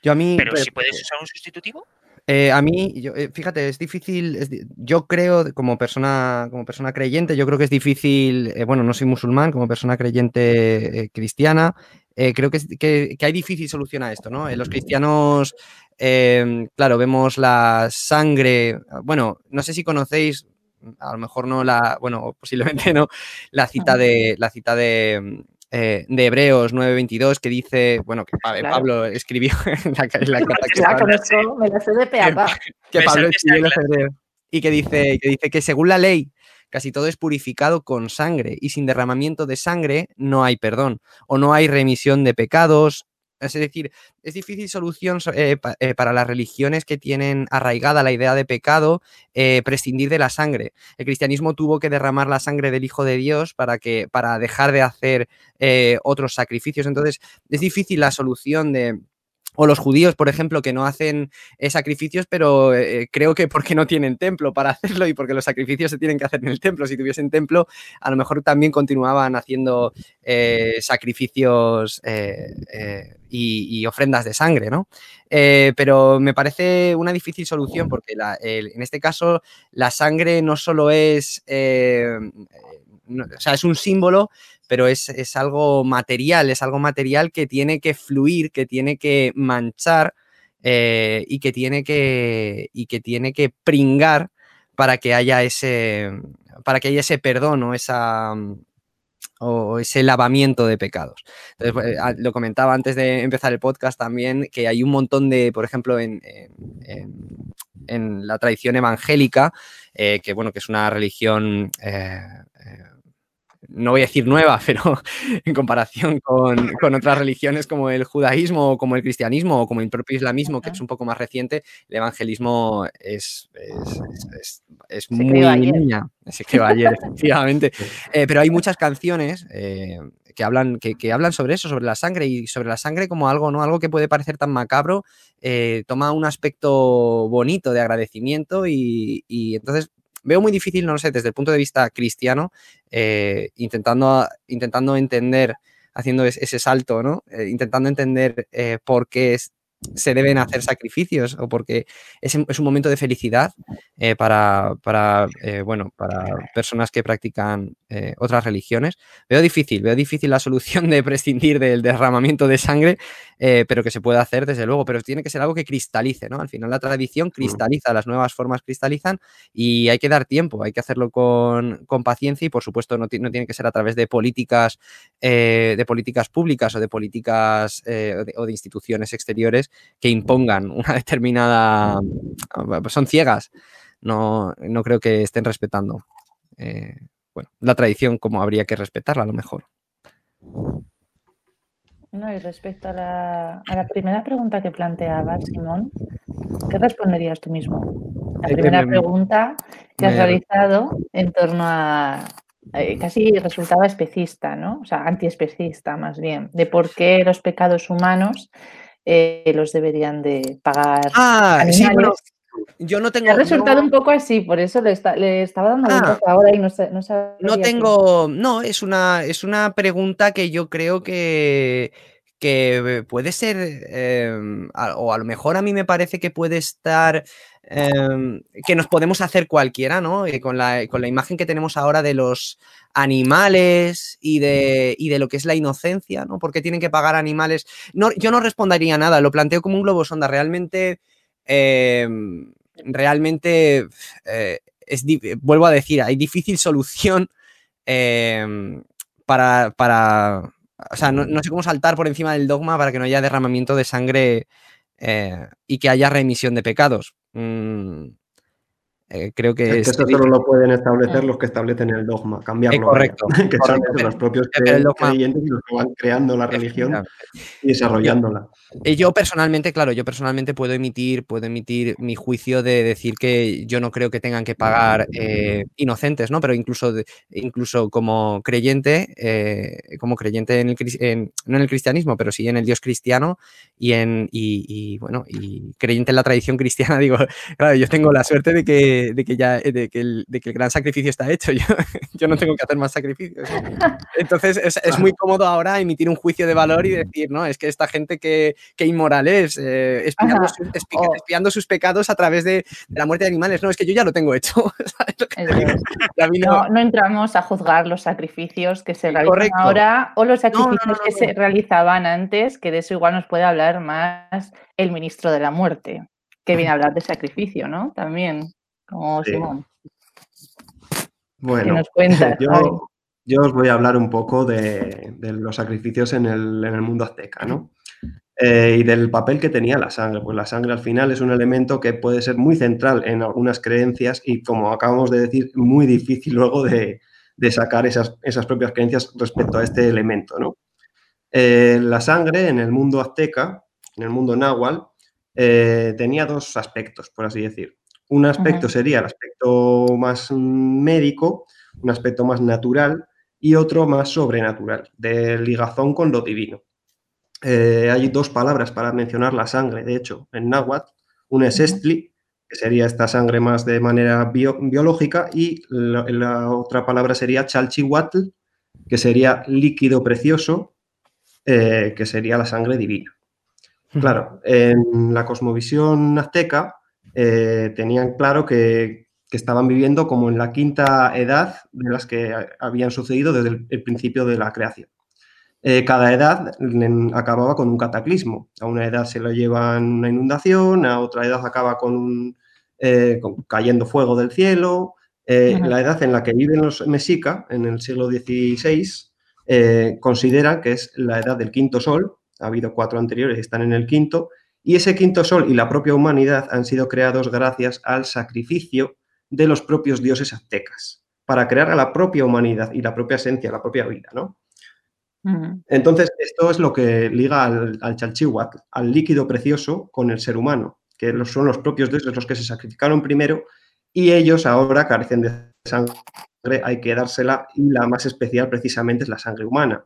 Yo a mí. Pero si puedes usar un sustitutivo. Eh, a mí, eh, fíjate, es difícil. yo creo, como persona, como persona creyente, yo creo que es difícil. bueno, no soy musulmán, como persona creyente cristiana, creo que, hay difícil solución a esto, ¿no? los cristianos, em, claro, vemos la sangre. Bueno, no sé si conocéis, a lo mejor no la, bueno, posiblemente no, la cita de, la cita de, eh, de Hebreos 9.22 que dice, bueno, que Pablo escribió en la, en la carta que, me la sé de que, Pablo escribió en los Hebreos y que dice, que dice que según la ley casi todo es purificado con sangre y sin derramamiento de sangre no hay perdón o no hay remisión de pecados es decir, es difícil solución eh, eh, para las religiones que tienen arraigada la idea de pecado eh, prescindir de la sangre. El cristianismo tuvo que derramar la sangre del Hijo de Dios para, que, para dejar de hacer otros sacrificios. Entonces, es difícil la solución de o los judíos, por ejemplo, que no hacen eh, sacrificios, pero eh, creo que porque no tienen templo para hacerlo y porque los sacrificios se tienen que hacer en el templo. Si tuviesen templo, a lo mejor también continuaban haciendo eh, sacrificios y, ofrendas de sangre, ¿no? pero me parece una difícil solución porque en este caso la sangre no solo es... o sea, es un símbolo, pero es, algo material, es algo material que tiene que fluir, que tiene que manchar eh, y, que tiene que, y que tiene que pringar para que haya ese, para que haya ese perdón o esa o ese lavamiento de pecados. Entonces, pues, ah, lo comentaba antes de empezar el podcast también, que hay un montón de, por ejemplo, en, en, la tradición evangélica, que bueno, que es una religión no voy a decir nueva, pero en comparación con, otras religiones como el judaísmo o como el cristianismo o como el propio islamismo, que es un poco más reciente, el evangelismo es, es, muy niña. Se creó ayer, efectivamente. Eh, pero hay muchas canciones eh, que, hablan, que, hablan sobre eso, sobre la sangre y sobre la sangre como algo, ¿no? Algo que puede parecer tan macabro, eh, toma un aspecto bonito de agradecimiento y, y entonces veo muy difícil, no sé, desde el punto de vista cristiano, eh, intentando, intentando entender, haciendo ese salto, ¿no? Eh, intentando entender eh, por qué se deben hacer sacrificios o porque es, es un momento de felicidad para, para bueno, para personas que practican otras religiones. Veo difícil, veo difícil la solución de prescindir del derramamiento de sangre, pero que se puede hacer desde luego, pero tiene que ser algo que cristalice, ¿no? Al final la tradición cristaliza, las nuevas formas cristalizan y hay que dar tiempo, hay que hacerlo con, con paciencia y por supuesto no, no, tiene que ser a través de políticas, de políticas públicas o de políticas o de, o de instituciones exteriores que impongan una determinada... Son ciegas, no, no creo que estén respetando eh, bueno, la tradición como habría que respetarla a lo mejor. No, y respecto a la, a la primera pregunta que planteaba Simón, ¿qué responderías tú mismo? La primera pregunta que has realizado en torno a, eh, casi resultaba especista, ¿no? O sea, antiespecista más bien, de por qué los pecados humanos eh, los deberían de pagar. Ah, sí, yo no tengo. Ha resultado un poco así, por eso le, estaba dando ah, ahora y no sé. No, tengo. No, es una, es una pregunta que yo creo que que puede ser, em, o a lo mejor a mí me parece que puede estar, em, que nos podemos hacer cualquiera, ¿no? Eh, con, la, con, la, imagen que tenemos ahora de los animales y de, y de, lo que es la inocencia, ¿no? ¿Por qué tienen que pagar animales? No, yo no respondería nada, lo planteo como un globo sonda, realmente, em, realmente, eh, es, vuelvo a decir, hay difícil solución para, para o sea, no, sé cómo saltar por encima del dogma para que no haya derramamiento de sangre eh, y que haya remisión de pecados. Mm, eh, creo que, es que eso solo lo pueden establecer los que establecen el dogma, cambiarlo. correcto. que son los propios creyentes los que van creando la religión y desarrollándola. Y yo personalmente, claro, yo personalmente puedo emitir, puedo emitir mi juicio de decir que yo no creo que tengan que pagar eh, inocentes, ¿no? Pero incluso, incluso como creyente, eh, como creyente en el, no en el cristianismo, pero sí en el Dios cristiano y en y, bueno, y creyente en la tradición cristiana, digo, claro, yo tengo la suerte de que, de que ya de que, el, de que el gran sacrificio está hecho. Yo, yo no tengo que hacer más sacrificios. Entonces es, es muy cómodo ahora emitir un juicio de valor y decir, no, es que esta gente que qué inmoral es, eh, oh. espiando, sus pecados a través de, la muerte de animales. No, es que yo ya lo tengo hecho. no, entramos a juzgar los sacrificios que se realizan ahora o los sacrificios que se realizaban antes, que de eso igual nos puede hablar más el ministro de la muerte, que viene a hablar de sacrificio, ¿no? También, como Simón. Bueno, yo, os voy a hablar un poco de, los sacrificios en el, en el mundo azteca, ¿no? Eh, y del papel que tenía la sangre. Pues la sangre al final es un elemento que puede ser muy central en algunas creencias y, como acabamos de decir, muy difícil luego de, sacar esas, esas, propias creencias respecto a este elemento. ¿no? Eh, la sangre en el mundo azteca, en el mundo náhuatl, eh, tenía dos aspectos, por así decir. Un aspecto sería el aspecto más médico, un aspecto más natural y otro más sobrenatural, de ligazón con lo divino. Eh, hay dos palabras para mencionar la sangre, de hecho, en náhuatl. Una es estli, que sería esta sangre más de manera biológica, y la, otra palabra sería chalchihuatl, que sería líquido precioso, eh, que sería la sangre divina. Claro, en la cosmovisión azteca eh, tenían claro que, estaban viviendo como en la quinta edad de las que habían sucedido desde el principio de la creación. Eh, cada edad acababa con un cataclismo. A una edad se lo llevan una inundación, a otra edad acaba con, eh, cayendo fuego del cielo. La edad en la que viven los mexica, en el siglo XVI, consideran que es la edad del quinto sol. Ha habido cuatro anteriores y están en el quinto. Y ese quinto sol y la propia humanidad han sido creados gracias al sacrificio de los propios dioses aztecas, para crear a la propia humanidad y la propia esencia, la propia vida, ¿no? Entonces, esto es lo que liga al, al al líquido precioso, con el ser humano, que son los propios dioses los que se sacrificaron primero y ellos ahora carecen de sangre, hay que dársela y la más especial precisamente es la sangre humana.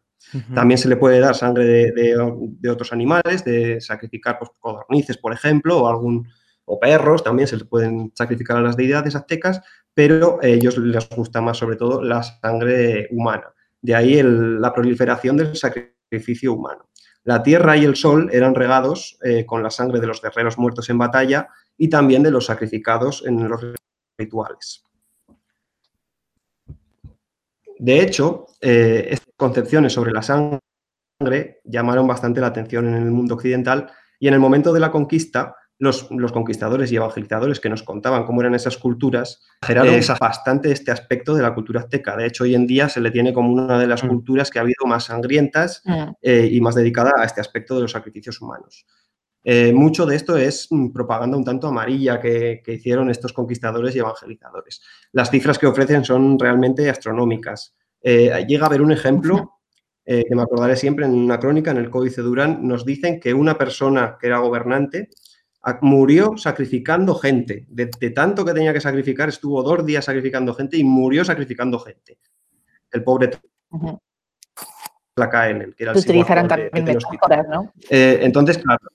También se le puede dar sangre de, otros animales, de sacrificar pues, codornices, por ejemplo, o algún o perros, también se les pueden sacrificar a las deidades aztecas, pero a ellos les gusta más sobre todo la sangre humana. De ahí la proliferación del sacrificio humano. La tierra y el sol eran regados eh, con la sangre de los guerreros muertos en batalla y también de los sacrificados en los rituales. De hecho, eh, estas concepciones sobre la sangre llamaron bastante la atención en el mundo occidental y en el momento de la conquista los, conquistadores y evangelizadores que nos contaban cómo eran esas culturas, generaron bastante este aspecto de la cultura azteca. De hecho, hoy en día se le tiene como una de las mm. culturas que ha habido más sangrientas mm. eh, y más dedicada a este aspecto de los sacrificios humanos. Eh, mucho de esto es mm, propaganda un tanto amarilla que, hicieron estos conquistadores y evangelizadores. Las cifras que ofrecen son realmente astronómicas. Eh, llega a haber un ejemplo que me acordaré siempre en una crónica, en el Códice Durán, nos dicen que una persona que era gobernante murió sacrificando gente. De, tanto que tenía que sacrificar, estuvo dos días sacrificando gente y murió sacrificando gente. El pobre la cae en el que era el utilizarán también metáforas, ¿no? Eh, entonces, claro.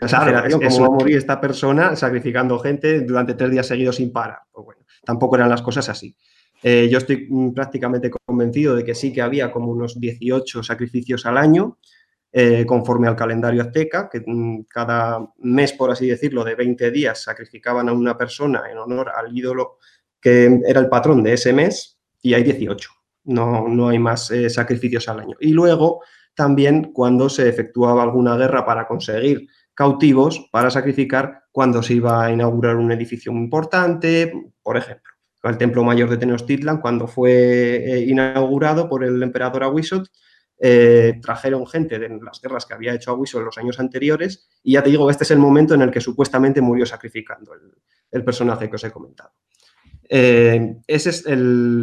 Claro ¿cómo va a morir esta persona sacrificando gente durante tres días seguidos sin parar? Pues bueno, tampoco eran las cosas así. Eh, yo estoy mm, prácticamente convencido de que sí que había como unos 18 sacrificios al año, eh, conforme al calendario azteca, que mm, cada mes, por así decirlo, de 20 días sacrificaban a una persona en honor al ídolo que era el patrón de ese mes y hay 18. No, no hay más eh, sacrificios al año. Y luego también cuando se efectuaba alguna guerra para conseguir cautivos para sacrificar cuando se iba a inaugurar un edificio muy importante, por ejemplo. El Templo Mayor de Tenochtitlan, cuando fue eh, inaugurado por el emperador Awisot, eh, trajeron gente de las guerras que había hecho Aguiso en los años anteriores y ya te digo, este es el momento en el que supuestamente murió sacrificando el, personaje que os he comentado. Eh, ese es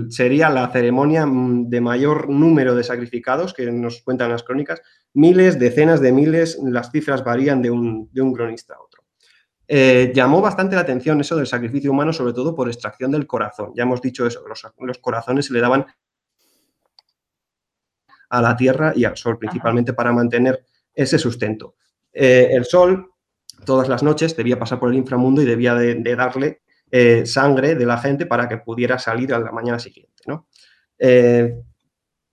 sería la ceremonia mm, de mayor número de sacrificados que nos cuentan las crónicas. Miles, decenas de miles, las cifras varían de un, cronista a otro. Eh, llamó bastante la atención eso del sacrificio humano, sobre todo por extracción del corazón. Ya hemos dicho eso, los, los corazones se le daban a la Tierra y al Sol, principalmente para mantener ese sustento. Eh, el Sol, todas las noches, debía pasar por el inframundo y debía de, darle eh, sangre de la gente para que pudiera salir a la mañana siguiente. Eh,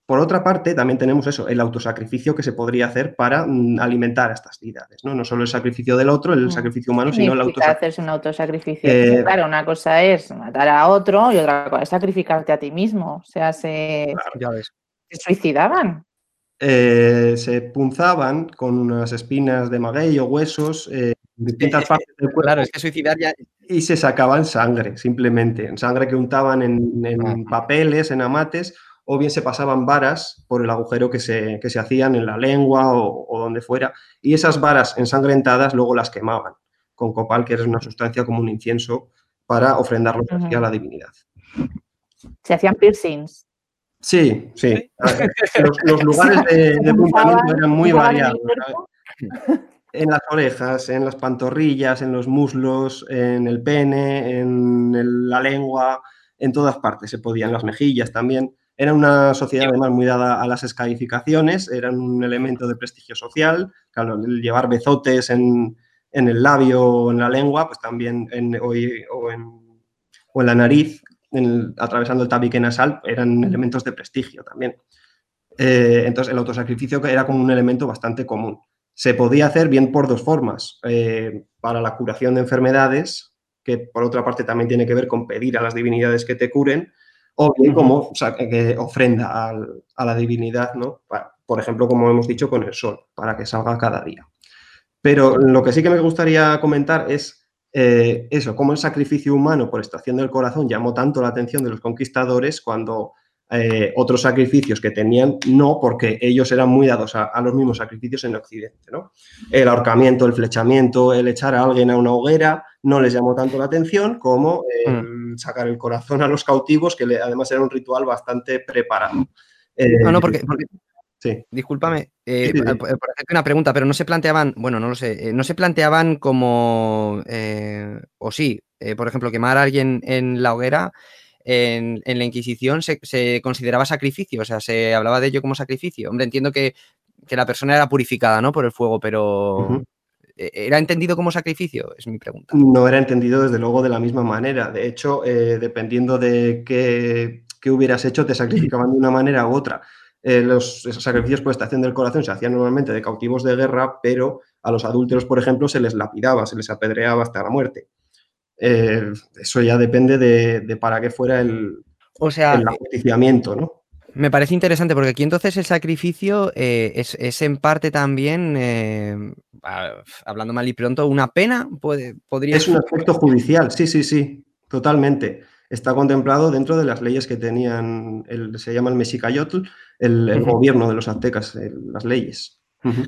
por otra parte, también tenemos eso, el autosacrificio que se podría hacer para mm, alimentar a estas deidades, ¿no? No solo el sacrificio del otro, el mm. sacrificio humano, sino el autosacrificio. hacerse un autosacrificio. claro, una cosa es matar a otro y otra cosa es sacrificarte a ti mismo. O sea, se, ya ves se suicidaban. Eh, se punzaban con unas espinas de maguey o huesos eh, en distintas partes del cuerpo. Claro, es que suicidar ya... Y se sacaban sangre, simplemente. Sangre que untaban en, papeles, en amates, o bien se pasaban varas por el agujero que se, se hacían en la lengua o, donde fuera. Y esas varas ensangrentadas luego las quemaban con copal, que es una sustancia como un incienso, para ofrendarlo a la divinidad. Se hacían piercings. Sí, sí. Los, lugares de, de eran muy variados. En las orejas, en las pantorrillas, en los muslos, en el pene, en la lengua, en todas partes se podían, las mejillas también. Era una sociedad además muy dada a las escarificaciones, eran un elemento de prestigio social. Claro, el llevar bezotes en, el labio o en la lengua, pues también en, o, en, o en la nariz, atravesando el tabique nasal, eran elementos de prestigio también. Eh, entonces, el autosacrificio era como un elemento bastante común. Se podía hacer bien por dos formas, eh, para la curación de enfermedades, que por otra parte también tiene que ver con pedir a las divinidades que te curen, o bien como ofrenda a la divinidad, ¿no? por ejemplo, como hemos dicho, con el sol, para que salga cada día. Pero lo que sí que me gustaría comentar es eh, eso, como el sacrificio humano por extracción del corazón llamó tanto la atención de los conquistadores cuando Eh, otros sacrificios que tenían, no, porque ellos eran muy dados a, los mismos sacrificios en Occidente. ¿no? El ahorcamiento, el flechamiento, el echar a alguien a una hoguera, no les llamó tanto la atención como mm. sacar el corazón a los cautivos, que además era un ritual bastante preparado. no, no, porque, Sí. Discúlpame, eh, por ejemplo, una pregunta, pero no se planteaban, bueno, no lo sé, eh, no se planteaban como, eh, o sí, por ejemplo, quemar a alguien en la hoguera, en, la Inquisición se, consideraba sacrificio, o sea, se hablaba de ello como sacrificio. Hombre, entiendo que, la persona era purificada, ¿no? Por el fuego, pero ¿era entendido como sacrificio? Es mi pregunta. No era entendido desde luego de la misma manera. De hecho, dependiendo de qué, qué hubieras hecho, te sacrificaban de una manera u otra. Eh, los sacrificios por estación del corazón se hacían normalmente de cautivos de guerra, pero a los adúlteros, por ejemplo, se les lapidaba, se les apedreaba hasta la muerte. Eh, eso ya depende de, para qué fuera el, o sea, el ajusticiamiento, ¿no? Me parece interesante porque aquí entonces el sacrificio eh, es, en parte también, hablando mal y pronto, una pena. Puede, podría... Es un aspecto judicial, sí, sí, sí, totalmente está contemplado dentro de las leyes que tenían, el, se llama el Mexicayotl, el, gobierno de los aztecas, las leyes.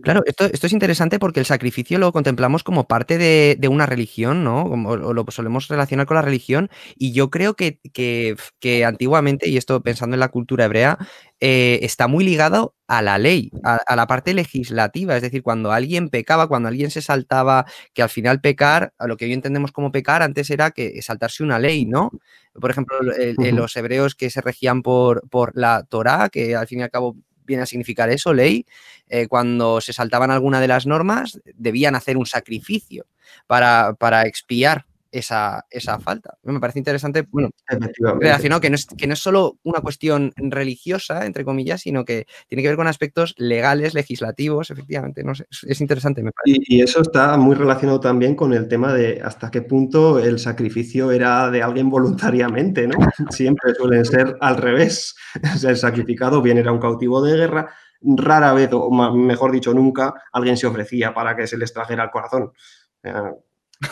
Claro, esto, esto, es interesante porque el sacrificio lo contemplamos como parte de, una religión, ¿no? o lo solemos relacionar con la religión. Y yo creo que, que, antiguamente, y esto pensando en la cultura hebrea, eh, está muy ligado a la ley, a, la parte legislativa. Es decir, cuando alguien pecaba, cuando alguien se saltaba, que al final pecar, a lo que hoy entendemos como pecar, antes era que saltarse una ley, ¿no? Por ejemplo, los hebreos que se regían por, por la Torá, que al fin y al cabo viene a significar eso, ley, eh, cuando se saltaban alguna de las normas, debían hacer un sacrificio para, para expiar esa, esa, falta. Me parece interesante, bueno, relacionado que no, es, que no es solo una cuestión religiosa, entre comillas, sino que tiene que ver con aspectos legales, legislativos, efectivamente, no sé, es interesante. Me parece. Y, eso está muy relacionado también con el tema de hasta qué punto el sacrificio era de alguien voluntariamente, ¿no? Siempre suelen ser al revés. el sacrificado bien era un cautivo de guerra, rara vez, o mejor dicho, nunca, alguien se ofrecía para que se les trajera el corazón.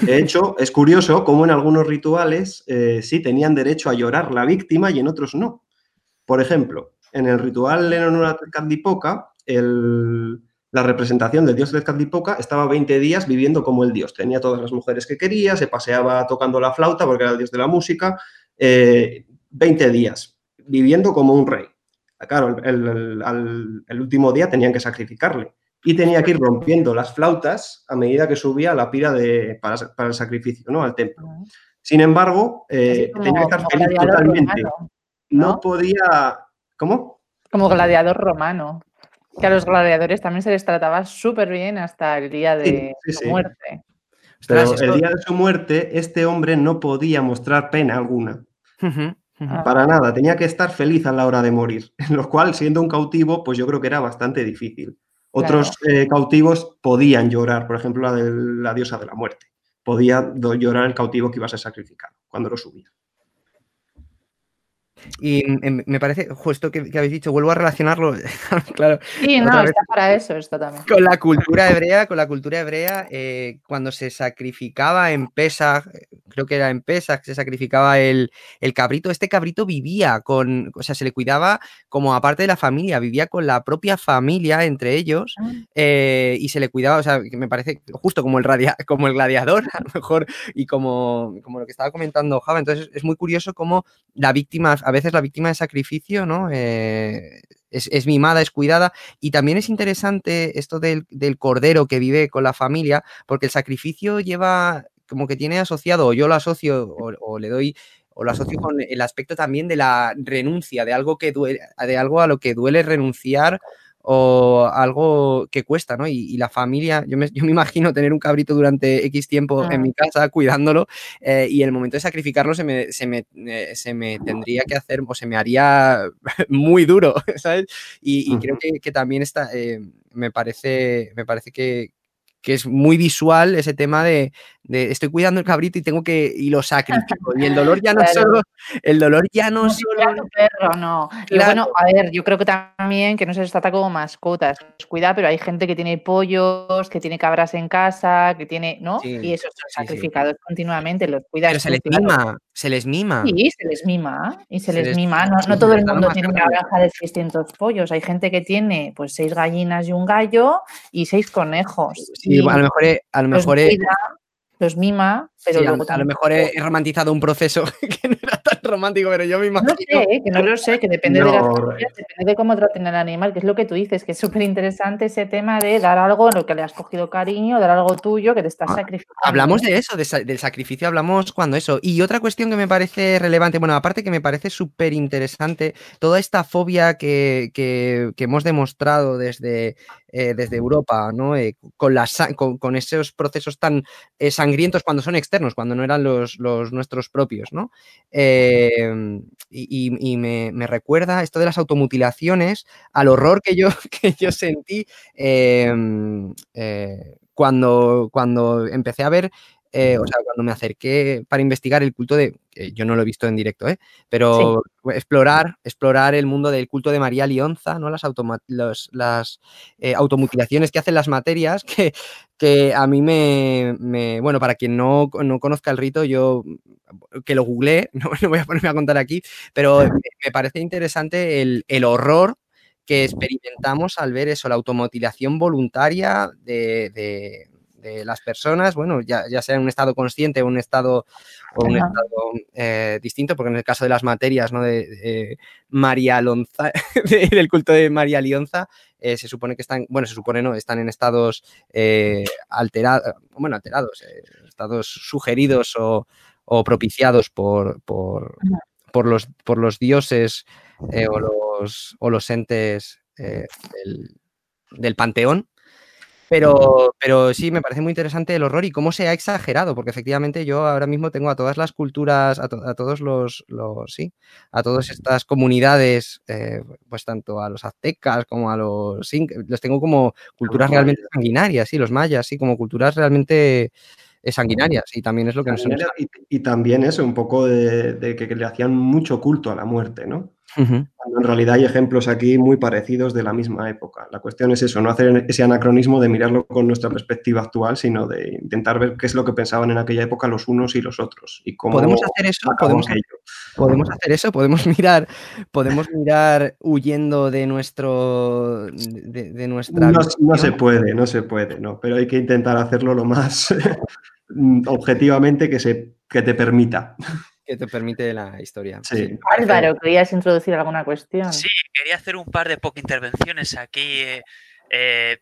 De hecho, es curioso cómo en algunos rituales eh, sí tenían derecho a llorar la víctima y en otros no. Por ejemplo, en el ritual en honor a Tezcatlipoca, la representación del dios Tezcatlipoca estaba 20 días viviendo como el dios. Tenía todas las mujeres que quería, se paseaba tocando la flauta porque era el dios de la música. 20 eh, días viviendo como un rey. Claro, el último día tenían que sacrificarle y tenía que ir rompiendo las flautas a medida que subía a la pira de, para, el sacrificio, ¿no? Al templo. Sin embargo, eh, tenía que estar feliz totalmente. ¿no? podía. ¿Cómo? Como gladiador romano. Que a los gladiadores también se les trataba súper bien hasta el día de su muerte. Pero el día de su muerte, este hombre no podía mostrar pena alguna. Para nada, tenía que estar feliz a la hora de morir, lo cual, siendo un cautivo, pues yo creo que era bastante difícil. Otros eh, cautivos podían llorar, por ejemplo, la de la diosa de la muerte. Podía llorar el cautivo que iba a ser sacrificado cuando lo subía. Y me parece, justo que, habéis dicho, vuelvo a relacionarlo, claro. Sí, no, está para eso esto también. Con la cultura hebrea, con la cultura hebrea, eh, cuando se sacrificaba en Pesach, creo que era en Pesach, se sacrificaba el, cabrito, este cabrito vivía con, o sea, se le cuidaba como aparte de la familia, vivía con la propia familia entre ellos ah. eh, y se le cuidaba, o sea, que me parece justo como el, radia, como el gladiador, a lo mejor, y como, como lo que estaba comentando Java, entonces es muy curioso cómo la víctima a veces la víctima de sacrificio, ¿no? Eh, es, mimada, es cuidada. Y también es interesante esto del, cordero que vive con la familia, porque el sacrificio lleva como que tiene asociado, o yo lo asocio, o, le doy, o lo asocio con el aspecto también de la renuncia, de algo que duele, de algo a lo que duele renunciar o algo que cuesta, ¿no? Y, la familia, yo me, yo me, imagino tener un cabrito durante X tiempo en mi casa cuidándolo eh, y el momento de sacrificarlo se me, se, me, eh, se me, tendría que hacer o se me haría muy duro, ¿sabes? Y, creo que, que, también está, eh, me, parece, me parece que, que es muy visual ese tema de, estoy cuidando el cabrito y tengo que y lo sacrifico y el dolor ya no solo el dolor ya no, solo perro no. Y bueno a ver yo creo que también que no se les trata como mascotas cuida pero hay gente que tiene pollos que tiene cabras en casa que tiene no y esos son sacrificados continuamente los cuida pero se les mima se les mima. Sí, se les mima. Y se, Se les, les- mima. No, no todo el mundo tiene una granja de 600 pollos. Hay gente que tiene pues seis gallinas y un gallo y seis conejos. Sí, y a lo mejor, a lo mejor cuida, los mima, pero sí, a, luego a lo mejor he, he romantizado un proceso que no era tan romántico, pero yo me No imagino. sé, ¿eh? que no lo sé, que depende de las No, depende de cómo traten al animal, que es lo que tú dices, que es súper interesante ese tema de dar algo en lo que le has cogido cariño, dar algo tuyo que te estás Ah, sacrificando. Hablamos de eso, de sa- del sacrificio, hablamos cuando eso. Y otra cuestión que me parece relevante, bueno, aparte que me parece súper interesante, toda esta fobia que, que- que hemos demostrado desde, eh, desde Europa, ¿no? Eh, con, la sa- con, con esos procesos tan eh, sangrientos cuando son externos, cuando no eran los, los nuestros propios, ¿no? Eh, y y- y me, me recuerda esto de las automutilaciones al horror que yo, que yo sentí em, eh, cuando, cuando empecé a ver, eh, o sea, cuando me acerqué para investigar el culto de, yo no lo he visto en directo, ¿eh? pero explorar, explorar el mundo del culto de María Lionza, ¿no? las, automa- los- las eh, automutilaciones que hacen las materias, que, que a mí me, me- bueno, para quien no, no conozca el rito, yo que lo googleé, no, no voy a ponerme a contar aquí, pero me, me parece interesante el, el horror que experimentamos al ver eso, la automutilación voluntaria de, de- de las personas, bueno, ya, ya sea en un estado consciente o un estado, o un estado eh, distinto, porque en el caso de las materias, ¿no? De, de María Lonza, de- del culto de María Lionza, eh, se supone que están, bueno, se supone no, están en estados eh, alterados, bueno, alterados, estados sugeridos o, o propiciados por, por, por los, por los dioses o, los, o los entes del, del panteón. Pero, pero sí, me parece muy interesante el horror y cómo se ha exagerado, porque efectivamente yo ahora mismo tengo a todas las culturas, a, to- a todos los, los- sí, a todas estas comunidades, eh, pues tanto a los aztecas como a los los tengo como culturas realmente sanguinarias, sí, los mayas, sí, como culturas realmente sanguinarias y también es lo que nos... Y, y también eso, un poco de, de que, que le hacían mucho culto a la muerte, ¿no? Cuando en realidad hay ejemplos aquí muy parecidos de la misma época. La cuestión es eso, no hacer ese anacronismo de mirarlo con nuestra perspectiva actual, sino de intentar ver qué es lo que pensaban en aquella época los unos y los otros. Y cómo Podemos hacer eso, podemos. Podemos hacer eso, podemos mirar, podemos mirar huyendo de nuestro de, de nuestra No, no se puede, no se puede, no, pero hay que intentar hacerlo lo más objetivamente que, se, que te permita. que te permite la historia. Sí. Álvaro, ¿querías introducir alguna cuestión? Sí, quería hacer un par de poco intervenciones aquí, eh, eh,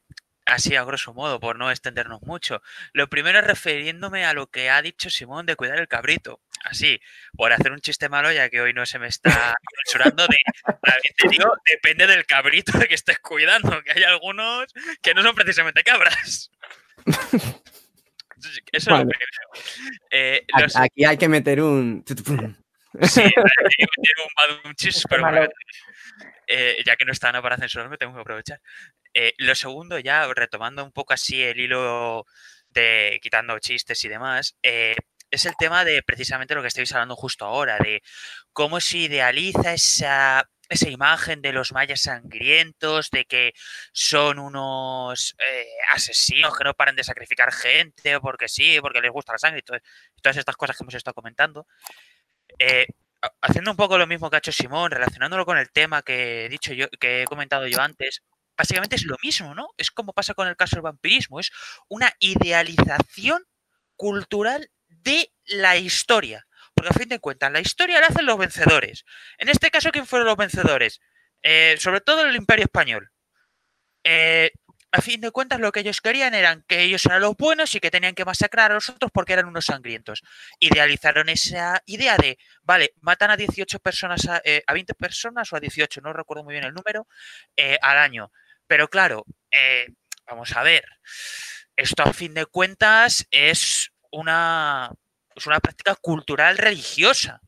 así a grosso modo, por no extendernos mucho. Lo primero es refiriéndome a lo que ha dicho Simón de cuidar el cabrito. Así, por hacer un chiste malo, ya que hoy no se me está censurando, de, depende del cabrito que estés cuidando, que hay algunos que no son precisamente cabras. Eso es lo. Eh, Aquí, los- aquí hay que meter un Sí, hay que meter un badumchis, pero malo. bueno, eh, ya que no está Ana para censurarme, tengo que aprovechar. Eh, lo segundo, ya retomando un poco así el hilo de quitando chistes y demás, eh, es el tema de precisamente lo que estáis hablando justo ahora, de cómo se idealiza esa, esa imagen de los mayas sangrientos, de que son unos eh, asesinos que no paran de sacrificar gente, porque sí, porque les gusta la sangre y todas estas cosas que hemos estado comentando. Ha- haciendo un poco lo mismo que ha hecho Simón, relacionándolo con el tema que he dicho yo, que he comentado yo antes, básicamente es lo mismo, ¿no? Es como pasa con el caso del vampirismo, es una idealización cultural de la historia. Porque a fin de cuentas, la historia la hacen los vencedores. En este caso, ¿quién fueron los vencedores? Eh, sobre todo el Imperio Español. Eh, a fin de cuentas, lo que ellos querían eran que ellos eran los buenos y que tenían que masacrar a los otros porque eran unos sangrientos. Idealizaron esa idea de, vale, matan a 18 personas, a, eh, a 20 personas o a 18, no recuerdo muy bien el número, eh, al año. Pero claro, eh, vamos a ver, esto a fin de cuentas es una, es una práctica cultural religiosa.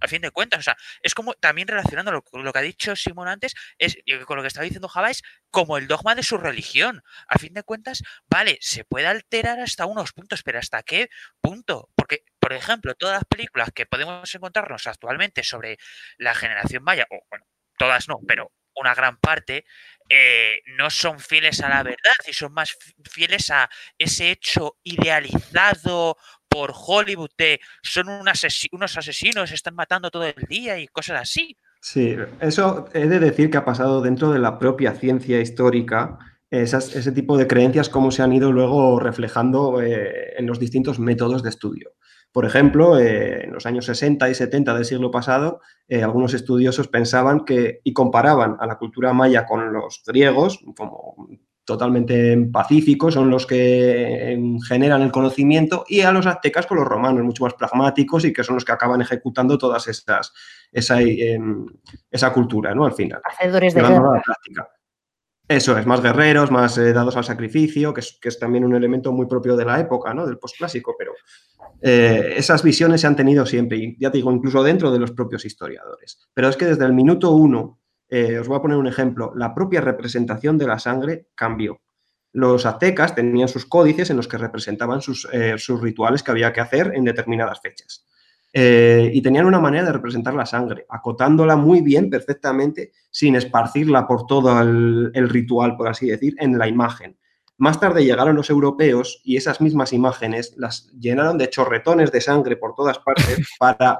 A fin de cuentas, o sea, es como también relacionando lo, lo que ha dicho Simón antes, es con lo que estaba diciendo Java, es como el dogma de su religión. A fin de cuentas, vale, se puede alterar hasta unos puntos, pero ¿hasta qué punto? Porque, por ejemplo, todas las películas que podemos encontrarnos actualmente sobre la generación maya, o bueno, todas no, pero una gran parte, eh, no son fieles a la verdad y son más fi- fieles a ese hecho idealizado por Hollywood de son unos asesinos, están matando todo el día y cosas así. Sí, eso he de decir que ha pasado dentro de la propia ciencia histórica, ese tipo de creencias, cómo se han ido luego reflejando eh, en los distintos métodos de estudio. Por ejemplo, eh, en los años 60 y 70 del siglo pasado, eh, algunos estudiosos pensaban que, y comparaban a la cultura maya con los griegos, como totalmente pacíficos, son los que eh, generan el conocimiento, y a los aztecas con los romanos, mucho más pragmáticos y que son los que acaban ejecutando todas estas, esa, em, esa cultura, ¿no? Al final, Hacedores de guerra. la práctica. Eso es, más guerreros, más eh, dados al sacrificio, que es, que es también un elemento muy propio de la época, ¿no? Del posclásico, pero eh, esas visiones se han tenido siempre, y ya te digo, incluso dentro de los propios historiadores. Pero es que desde el minuto uno, eh, os voy a poner un ejemplo, la propia representación de la sangre cambió. Los aztecas tenían sus códices en los que representaban sus, sus rituales que había que hacer en determinadas fechas. Eh, y tenían una manera de representar la sangre, acotándola muy bien, perfectamente, sin esparcirla por todo el, el ritual, por así decir, en la imagen. Más tarde llegaron los europeos y esas mismas imágenes las llenaron de chorretones de sangre por todas partes para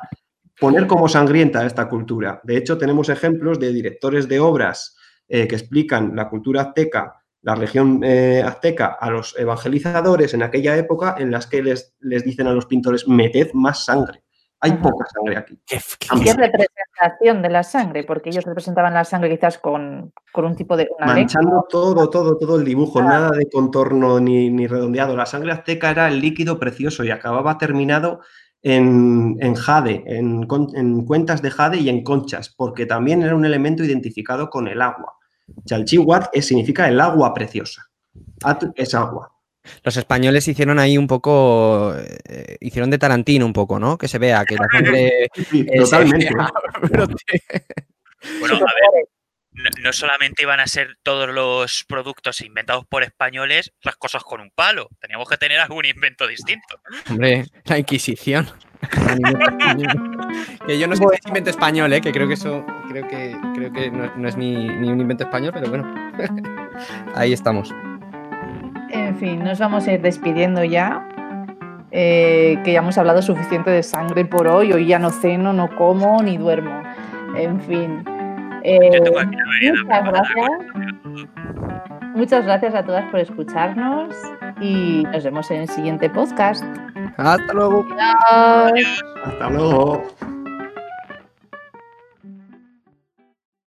poner como sangrienta esta cultura. De hecho, tenemos ejemplos de directores de obras eh, que explican la cultura azteca, la región eh, azteca, a los evangelizadores en aquella época en las que les, les dicen a los pintores, meted más sangre. Hay Ajá. poca sangre aquí. Qué- qué- ¿Qué representación de la sangre? Porque ellos representaban la sangre quizás con, con un tipo de... Una Manchando lengua. todo, todo, todo el dibujo, Ah. nada de contorno ni, ni redondeado. La sangre azteca era el líquido precioso y acababa terminado en, en jade, en, con- en cuentas de jade y en conchas, porque también era un elemento identificado con el agua. Chalchihuat es- significa el agua preciosa. At es agua. Los españoles hicieron ahí un poco, eh, hicieron de Tarantino un poco, ¿no? Que se vea que la Sí, totalmente. brote. Bueno, a ver, no, no solamente iban a ser todos los productos inventados por españoles las cosas con un palo, teníamos que tener algún invento distinto. Hombre, la Inquisición. que yo no sé si es invento español, ¿eh? que creo que eso, creo que, creo que no, no es ni, ni un invento español, pero bueno. Ahí estamos. En fin, nos vamos a ir despidiendo ya. eh, que ya hemos hablado suficiente de sangre por hoy. Hoy ya no ceno, no como ni duermo. En fin. eh, Yo tengo aquí la merienda muchas gracias. Muchas gracias a todas por escucharnos y nos vemos en el siguiente podcast. Hasta luego. Adiós. Hasta luego.